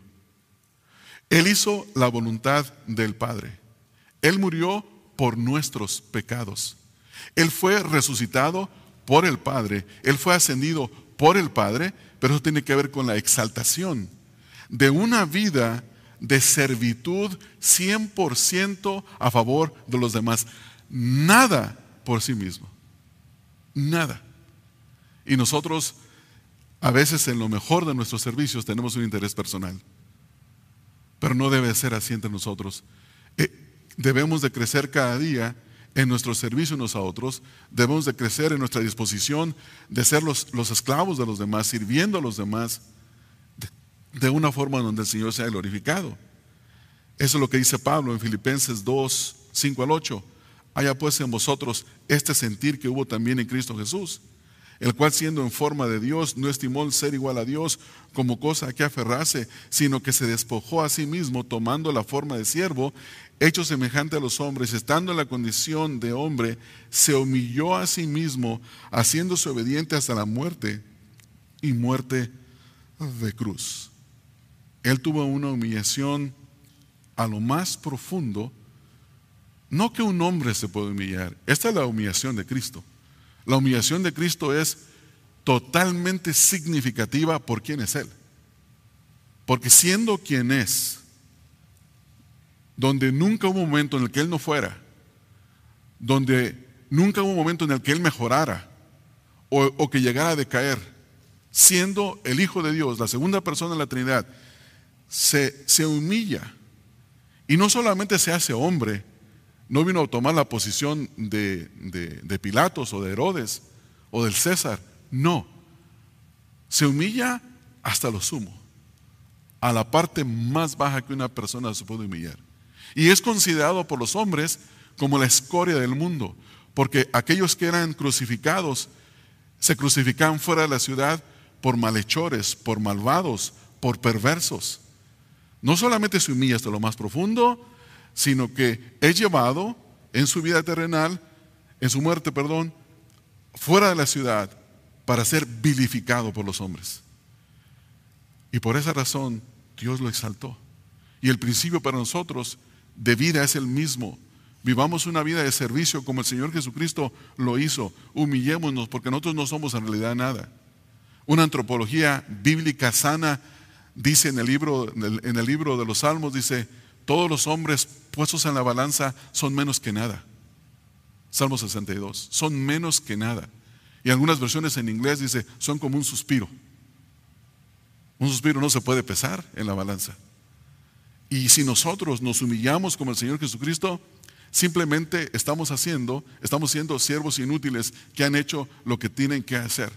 Él hizo la voluntad del Padre. Él murió por nuestros pecados. Él fue resucitado por el Padre. Él fue ascendido por el Padre pero eso tiene que ver con la exaltación de una vida de servitud 100% a favor de los demás. Nada por sí mismo. Nada. Y nosotros A veces en lo mejor de nuestros servicios tenemos un interés personal, pero no debe ser así entre nosotros. Eh, debemos de crecer cada día en nuestro servicio unos a otros, debemos de crecer en nuestra disposición de ser los, los esclavos de los demás, sirviendo a los demás de, de una forma donde el Señor sea glorificado. Eso es lo que dice Pablo en Filipenses 2, 5 al 8. Haya pues en vosotros este sentir que hubo también en Cristo Jesús, el cual siendo en forma de Dios no estimó el ser igual a Dios como cosa a que aferrase, sino que se despojó a sí mismo tomando la forma de siervo, hecho semejante a los hombres, estando en la condición de hombre, se humilló a sí mismo, haciéndose obediente hasta la muerte y muerte de cruz. Él tuvo una humillación a lo más profundo no que un hombre se puede humillar. Esta es la humillación de Cristo. La humillación de Cristo es totalmente significativa por quién es Él. Porque siendo quien es, donde nunca hubo un momento en el que Él no fuera, donde nunca hubo un momento en el que Él mejorara o, o que llegara a decaer, siendo el Hijo de Dios, la segunda persona de la Trinidad, se, se humilla. Y no solamente se hace hombre, no vino a tomar la posición de, de, Pilatos o de Herodes o del César. No. Se humilla hasta lo sumo, a la parte más baja que una persona se puede humillar. Y es considerado por los hombres como la escoria del mundo, porque aquellos que eran crucificados se crucificaban fuera de la ciudad por malhechores, por malvados, por perversos. No solamente se humilla hasta lo más profundo, sino que es llevado en su vida terrenal, en su muerte, perdón, fuera de la ciudad para ser vilificado por los hombres. Y por esa razón Dios lo exaltó. Y el principio para nosotros de vida es el mismo. Vivamos una vida de servicio como el Señor Jesucristo lo hizo. Humillémonos porque nosotros no somos en realidad nada. Una antropología bíblica sana dice en el libro, en el libro de los Salmos, dice, todos los hombres puestos en la balanza son menos que nada. Salmo 62, son menos que nada. Y algunas versiones en inglés dice, son como un suspiro. Un suspiro no se puede pesar en la balanza. Y si nosotros nos humillamos como el Señor Jesucristo, simplemente estamos haciendo, estamos siendo siervos inútiles que han hecho lo que tienen que hacer.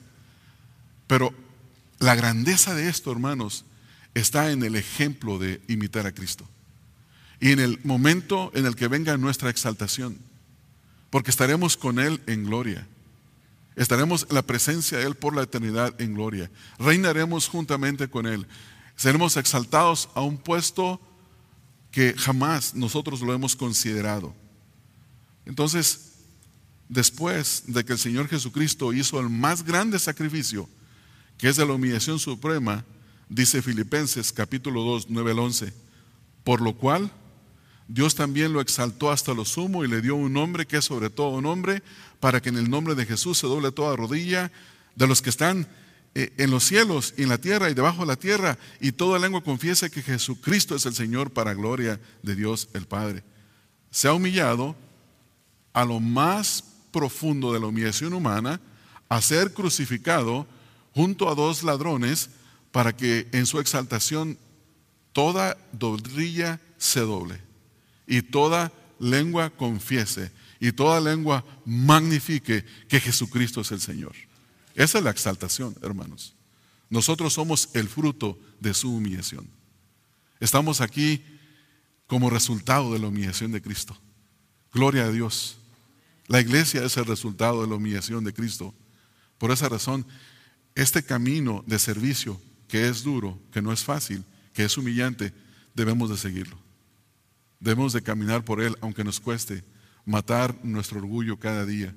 Pero la grandeza de esto, hermanos, está en el ejemplo de imitar a Cristo y en el momento en el que venga nuestra exaltación, porque estaremos con Él en gloria. Estaremos en la presencia de Él por la eternidad en gloria. Reinaremos juntamente con Él. Seremos exaltados a un puesto que jamás nosotros lo hemos considerado. Entonces, después de que el Señor Jesucristo hizo el más grande sacrificio, que es de la humillación suprema, dice Filipenses capítulo 2, 9 al 11, por lo cual Dios también lo exaltó hasta lo sumo y le dio un nombre que es sobre todo nombre, para que en el nombre de Jesús se doble toda rodilla de los que están eh, en los cielos y en la tierra y debajo de la tierra, y toda lengua confiese que Jesucristo es el Señor para gloria de Dios el Padre. Se ha humillado a lo más profundo de la humillación humana, a ser crucificado junto a dos ladrones, para que en su exaltación toda rodilla se doble y toda lengua confiese y toda lengua magnifique que Jesucristo es el Señor. Esa es la exaltación, hermanos. Nosotros somos el fruto de su humillación. Estamos aquí como resultado de la humillación de Cristo. Gloria a Dios. La iglesia es el resultado de la humillación de Cristo. Por esa razón, este camino de servicio, que es duro, que no es fácil, que es humillante, debemos de seguirlo. Debemos de caminar por Él, aunque nos cueste, matar nuestro orgullo cada día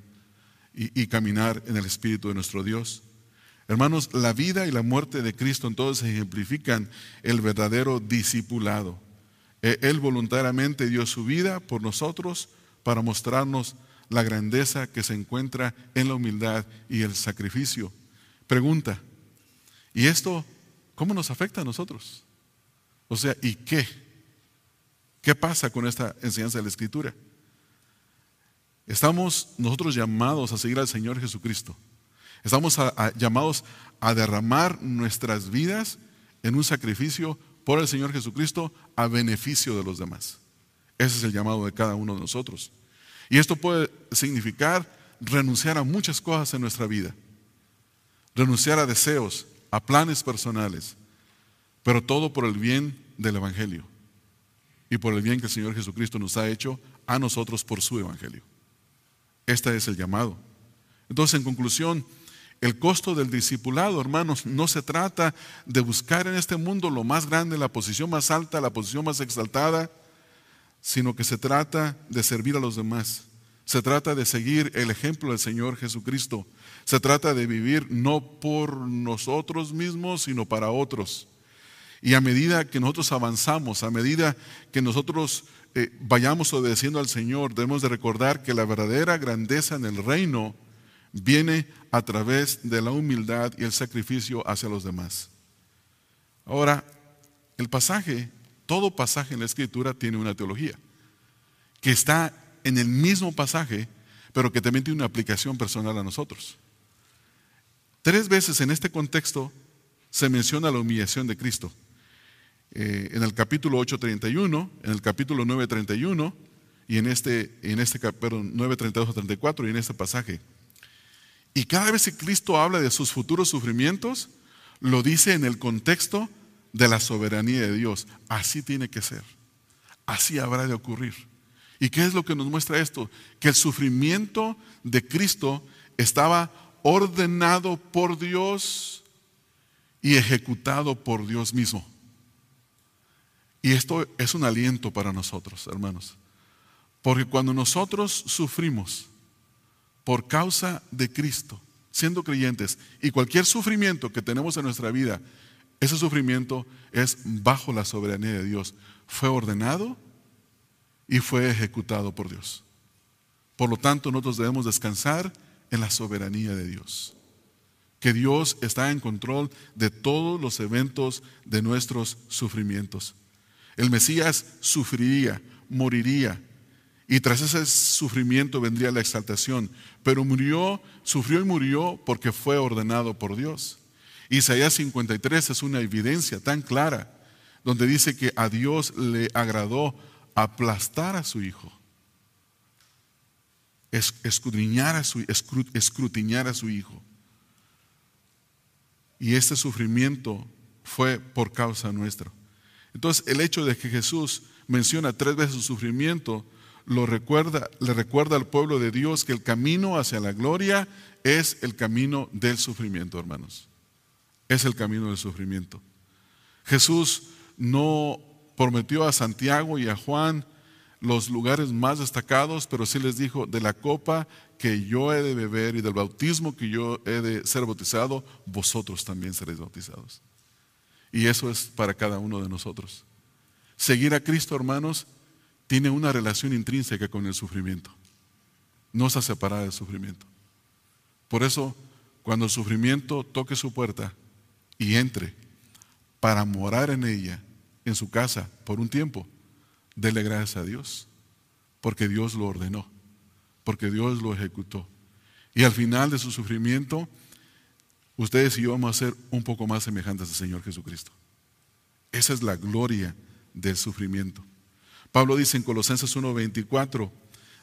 y, caminar en el Espíritu de nuestro Dios. Hermanos, la vida y la muerte de Cristo entonces ejemplifican el verdadero discipulado. E, él voluntariamente dio su vida por nosotros para mostrarnos la grandeza que se encuentra en la humildad y el sacrificio. Pregunta, ¿y esto cómo nos afecta a nosotros? O sea, ¿y qué? ¿Qué pasa con esta enseñanza de la Escritura? Estamos nosotros llamados a seguir al Señor Jesucristo. Estamos llamados a derramar nuestras vidas en un sacrificio por el Señor Jesucristo a beneficio de los demás. Ese es el llamado de cada uno de nosotros. Y esto puede significar renunciar a muchas cosas en nuestra vida. Renunciar a deseos, a planes personales, pero todo por el bien del Evangelio y por el bien que el Señor Jesucristo nos ha hecho a nosotros por su Evangelio. Este es el llamado. Entonces, en conclusión, el costo del discipulado, hermanos, no se trata de buscar en este mundo lo más grande, la posición más alta, la posición más exaltada, sino que se trata de servir a los demás. Se trata de seguir el ejemplo del Señor Jesucristo. Se trata de vivir no por nosotros mismos, sino para otros. Y a medida que nosotros avanzamos, a medida que nosotros eh, vayamos obedeciendo al Señor, debemos de recordar que la verdadera grandeza en el reino viene a través de la humildad y el sacrificio hacia los demás. Ahora, el pasaje, todo pasaje en la escritura tiene una teología, que está en el mismo pasaje, pero que también tiene una aplicación personal a nosotros. Tres veces en este contexto se menciona la humillación de Cristo. Eh, en el capítulo 8.31, en el capítulo 9.31 y en este, en este perdón, 9.32 34 y en este pasaje. Y cada vez que Cristo habla de sus futuros sufrimientos, lo dice en el contexto de la soberanía de Dios. Así tiene que ser. Así habrá de ocurrir. ¿Y qué es lo que nos muestra esto? Que el sufrimiento de Cristo estaba ordenado por Dios y ejecutado por Dios mismo. Y esto es un aliento para nosotros, hermanos. Porque cuando nosotros sufrimos por causa de Cristo, siendo creyentes, y cualquier sufrimiento que tenemos en nuestra vida, ese sufrimiento es bajo la soberanía de Dios. Fue ordenado y fue ejecutado por Dios. Por lo tanto, nosotros debemos descansar en la soberanía de Dios. Que Dios está en control de todos los eventos de nuestros sufrimientos. El Mesías sufriría, moriría, y tras ese sufrimiento vendría la exaltación, pero murió, sufrió y murió porque fue ordenado por Dios. Isaías 53 es una evidencia tan clara, donde dice que a Dios le agradó aplastar a su hijo, escudriñar a su, escrutiñar a su hijo. Y este sufrimiento fue por causa nuestra. Entonces, el hecho de que Jesús menciona tres veces su sufrimiento, lo recuerda, le recuerda al pueblo de Dios que el camino hacia la gloria es el camino del sufrimiento, hermanos. Es el camino del sufrimiento. Jesús no prometió a Santiago y a Juan los lugares más destacados, pero sí les dijo, de la copa que yo he de beber y del bautismo que yo he de ser bautizado, vosotros también seréis bautizados. Y eso es para cada uno de nosotros. Seguir a Cristo, hermanos, tiene una relación intrínseca con el sufrimiento. No se separada del sufrimiento. Por eso, cuando el sufrimiento toque su puerta y entre para morar en ella, en su casa, por un tiempo, dele gracias a Dios, porque Dios lo ordenó, porque Dios lo ejecutó. Y al final de su sufrimiento, ustedes y yo vamos a ser un poco más semejantes al Señor Jesucristo. Esa es la gloria del sufrimiento. Pablo dice en Colosenses 1:24,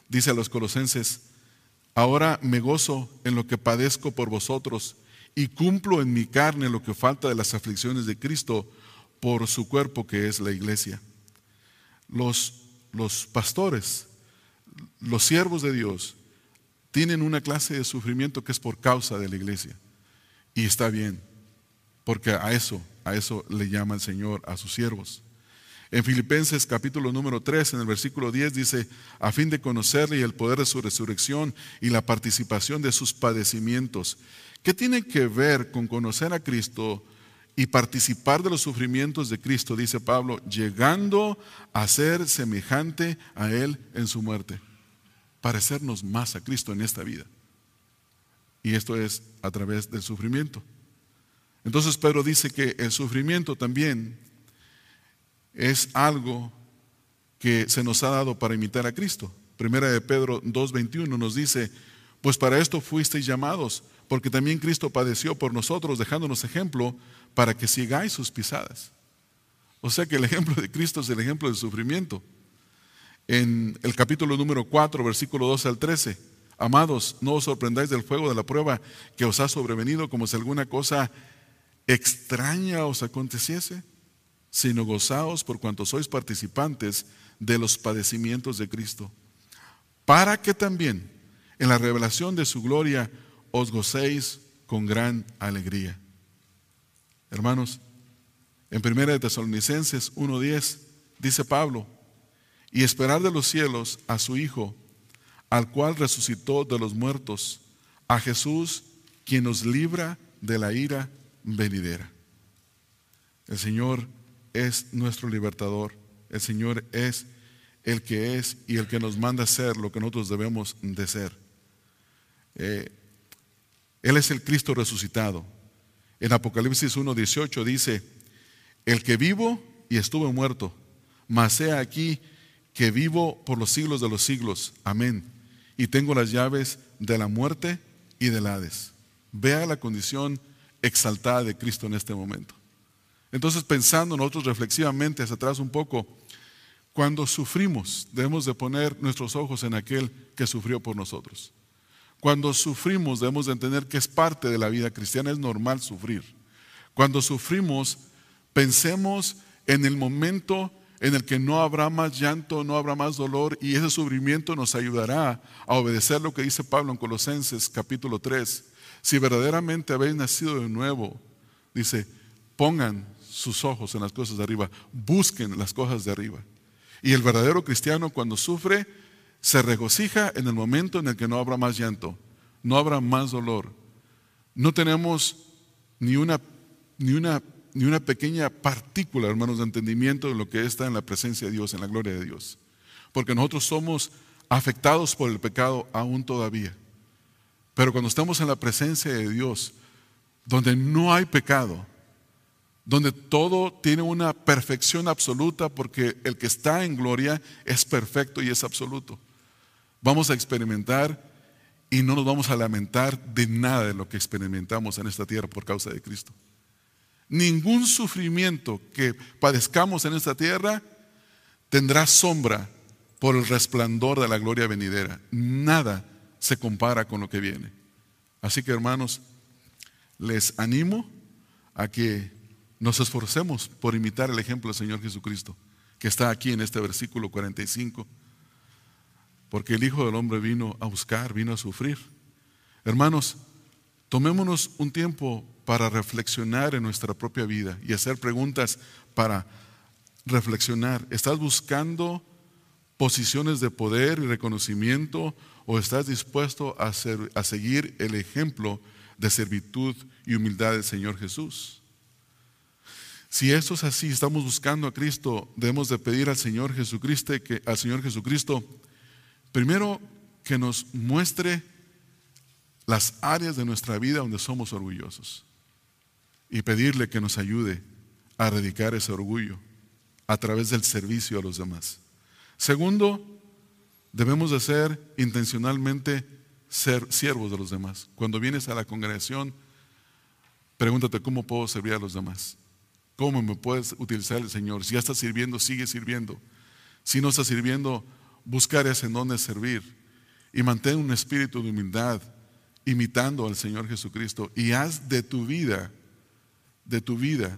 dice a los colosenses, ahora me gozo en lo que padezco por vosotros y cumplo en mi carne lo que falta de las aflicciones de Cristo por su cuerpo que es la iglesia. Los, los pastores, los siervos de Dios, tienen una clase de sufrimiento que es por causa de la iglesia. Y está bien, porque a eso, a eso le llama el Señor a sus siervos. En Filipenses capítulo número 3, en el versículo 10 dice, a fin de conocerle y el poder de su resurrección y la participación de sus padecimientos. ¿Qué tiene que ver con conocer a Cristo y participar de los sufrimientos de Cristo? Dice Pablo, llegando a ser semejante a Él en su muerte. Parecernos más a Cristo en esta vida. Y esto es a través del sufrimiento. Entonces Pedro dice que el sufrimiento también es algo que se nos ha dado para imitar a Cristo. Primera de Pedro 2.21 nos dice, Pues para esto fuisteis llamados, porque también Cristo padeció por nosotros, dejándonos ejemplo para que sigáis sus pisadas. O sea que el ejemplo de Cristo es el ejemplo del sufrimiento. En el capítulo número 4, versículo 12 al 13, amados, no os sorprendáis del fuego de la prueba que os ha sobrevenido como si alguna cosa extraña os aconteciese, sino gozaos por cuanto sois participantes de los padecimientos de Cristo, para que también en la revelación de su gloria os gocéis con gran alegría. Hermanos, en 1 de Tesalonicenses 1:10 dice Pablo, y esperar de los cielos a su Hijo, al cual resucitó de los muertos, a Jesús, quien nos libra de la ira venidera. El Señor es nuestro libertador, el Señor es el que es y el que nos manda a ser lo que nosotros debemos de ser. Eh, él es el Cristo resucitado. En Apocalipsis 1.18 dice, el que vivo y estuve muerto, mas sea aquí que vivo por los siglos de los siglos. Amén. Y tengo las llaves de la muerte y del Hades. Vea la condición exaltada de Cristo en este momento. Entonces, pensando nosotros reflexivamente hacia atrás un poco, cuando sufrimos, debemos de poner nuestros ojos en aquel que sufrió por nosotros. Cuando sufrimos, debemos de entender que es parte de la vida cristiana, es normal sufrir. Cuando sufrimos, pensemos en el momento en el que no habrá más llanto, no habrá más dolor y ese sufrimiento nos ayudará a obedecer lo que dice Pablo en Colosenses capítulo 3. Si verdaderamente habéis nacido de nuevo, dice, pongan sus ojos en las cosas de arriba, busquen las cosas de arriba. Y el verdadero cristiano cuando sufre, se regocija en el momento en el que no habrá más llanto, no habrá más dolor. No tenemos ni una, ni una, ni una pequeña partícula, hermanos, de entendimiento de lo que está en la presencia de Dios, en la gloria de Dios. Porque nosotros somos afectados por el pecado aún todavía. Pero cuando estamos en la presencia de Dios, donde no hay pecado, donde todo tiene una perfección absoluta, porque el que está en gloria es perfecto y es absoluto. Vamos a experimentar y no nos vamos a lamentar de nada de lo que experimentamos en esta tierra por causa de Cristo. Ningún sufrimiento que padezcamos en esta tierra tendrá sombra por el resplandor de la gloria venidera. Nada se compara con lo que viene. Así que hermanos, les animo a que nos esforcemos por imitar el ejemplo del Señor Jesucristo, que está aquí en este versículo 45 porque el Hijo del Hombre vino a buscar, vino a sufrir. Hermanos, tomémonos un tiempo para reflexionar en nuestra propia vida y hacer preguntas para reflexionar. ¿Estás buscando posiciones de poder y reconocimiento o estás dispuesto a, a seguir el ejemplo de servitud y humildad del Señor Jesús? Si esto es así, estamos buscando a Cristo, debemos de pedir al Señor Jesucristo que al Señor Jesucristo Primero, que nos muestre las áreas de nuestra vida donde somos orgullosos y pedirle que nos ayude a erradicar ese orgullo a través del servicio a los demás. Segundo, debemos de ser intencionalmente ser siervos de los demás. Cuando vienes a la congregación, pregúntate cómo puedo servir a los demás. ¿Cómo me puedes utilizar el Señor? Si ya estás sirviendo, sigue sirviendo. Si no estás sirviendo, buscar en donde servir y mantén un espíritu de humildad imitando al Señor Jesucristo y haz de tu vida, de tu vida,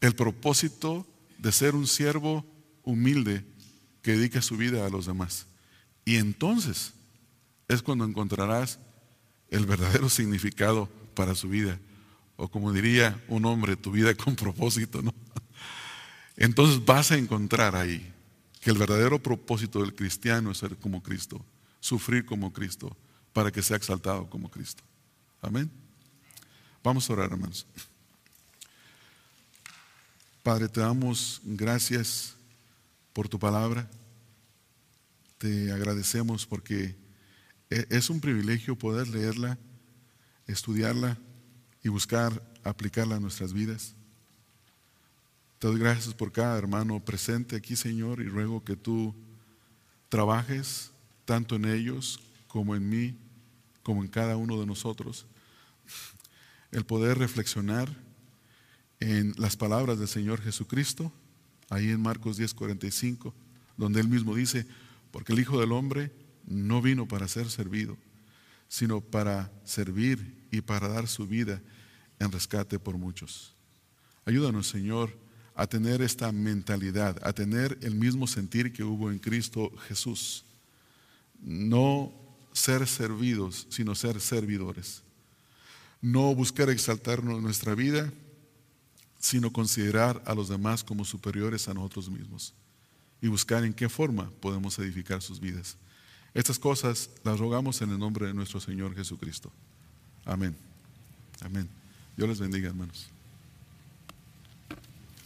el propósito de ser un siervo humilde que dedica su vida a los demás. Y entonces es cuando encontrarás el verdadero significado para su vida. O como diría un hombre, tu vida con propósito, ¿no? Entonces vas a encontrar ahí que el verdadero propósito del cristiano es ser como Cristo, sufrir como Cristo, para que sea exaltado como Cristo. Amén. Vamos a orar, hermanos. Padre, te damos gracias por tu palabra. Te agradecemos porque e-, es un privilegio poder leerla, estudiarla y buscar aplicarla a nuestras vidas. Te doy gracias por cada hermano presente aquí, Señor, y ruego que tú trabajes tanto en ellos como en mí como en cada uno de nosotros, el poder reflexionar en las palabras del Señor Jesucristo, ahí en Marcos 10:45, donde él mismo dice, porque el Hijo del Hombre no vino para ser servido, sino para servir y para dar su vida en rescate por muchos. Ayúdanos, Señor, a tener esta mentalidad, a tener el mismo sentir que hubo en Cristo Jesús. No ser servidos, sino ser servidores. No buscar exaltarnos nuestra vida, sino considerar a los demás como superiores a nosotros mismos y buscar en qué forma podemos edificar sus vidas. Estas cosas las rogamos en el nombre de nuestro Señor Jesucristo. Amén. Amén. Dios les bendiga, hermanos.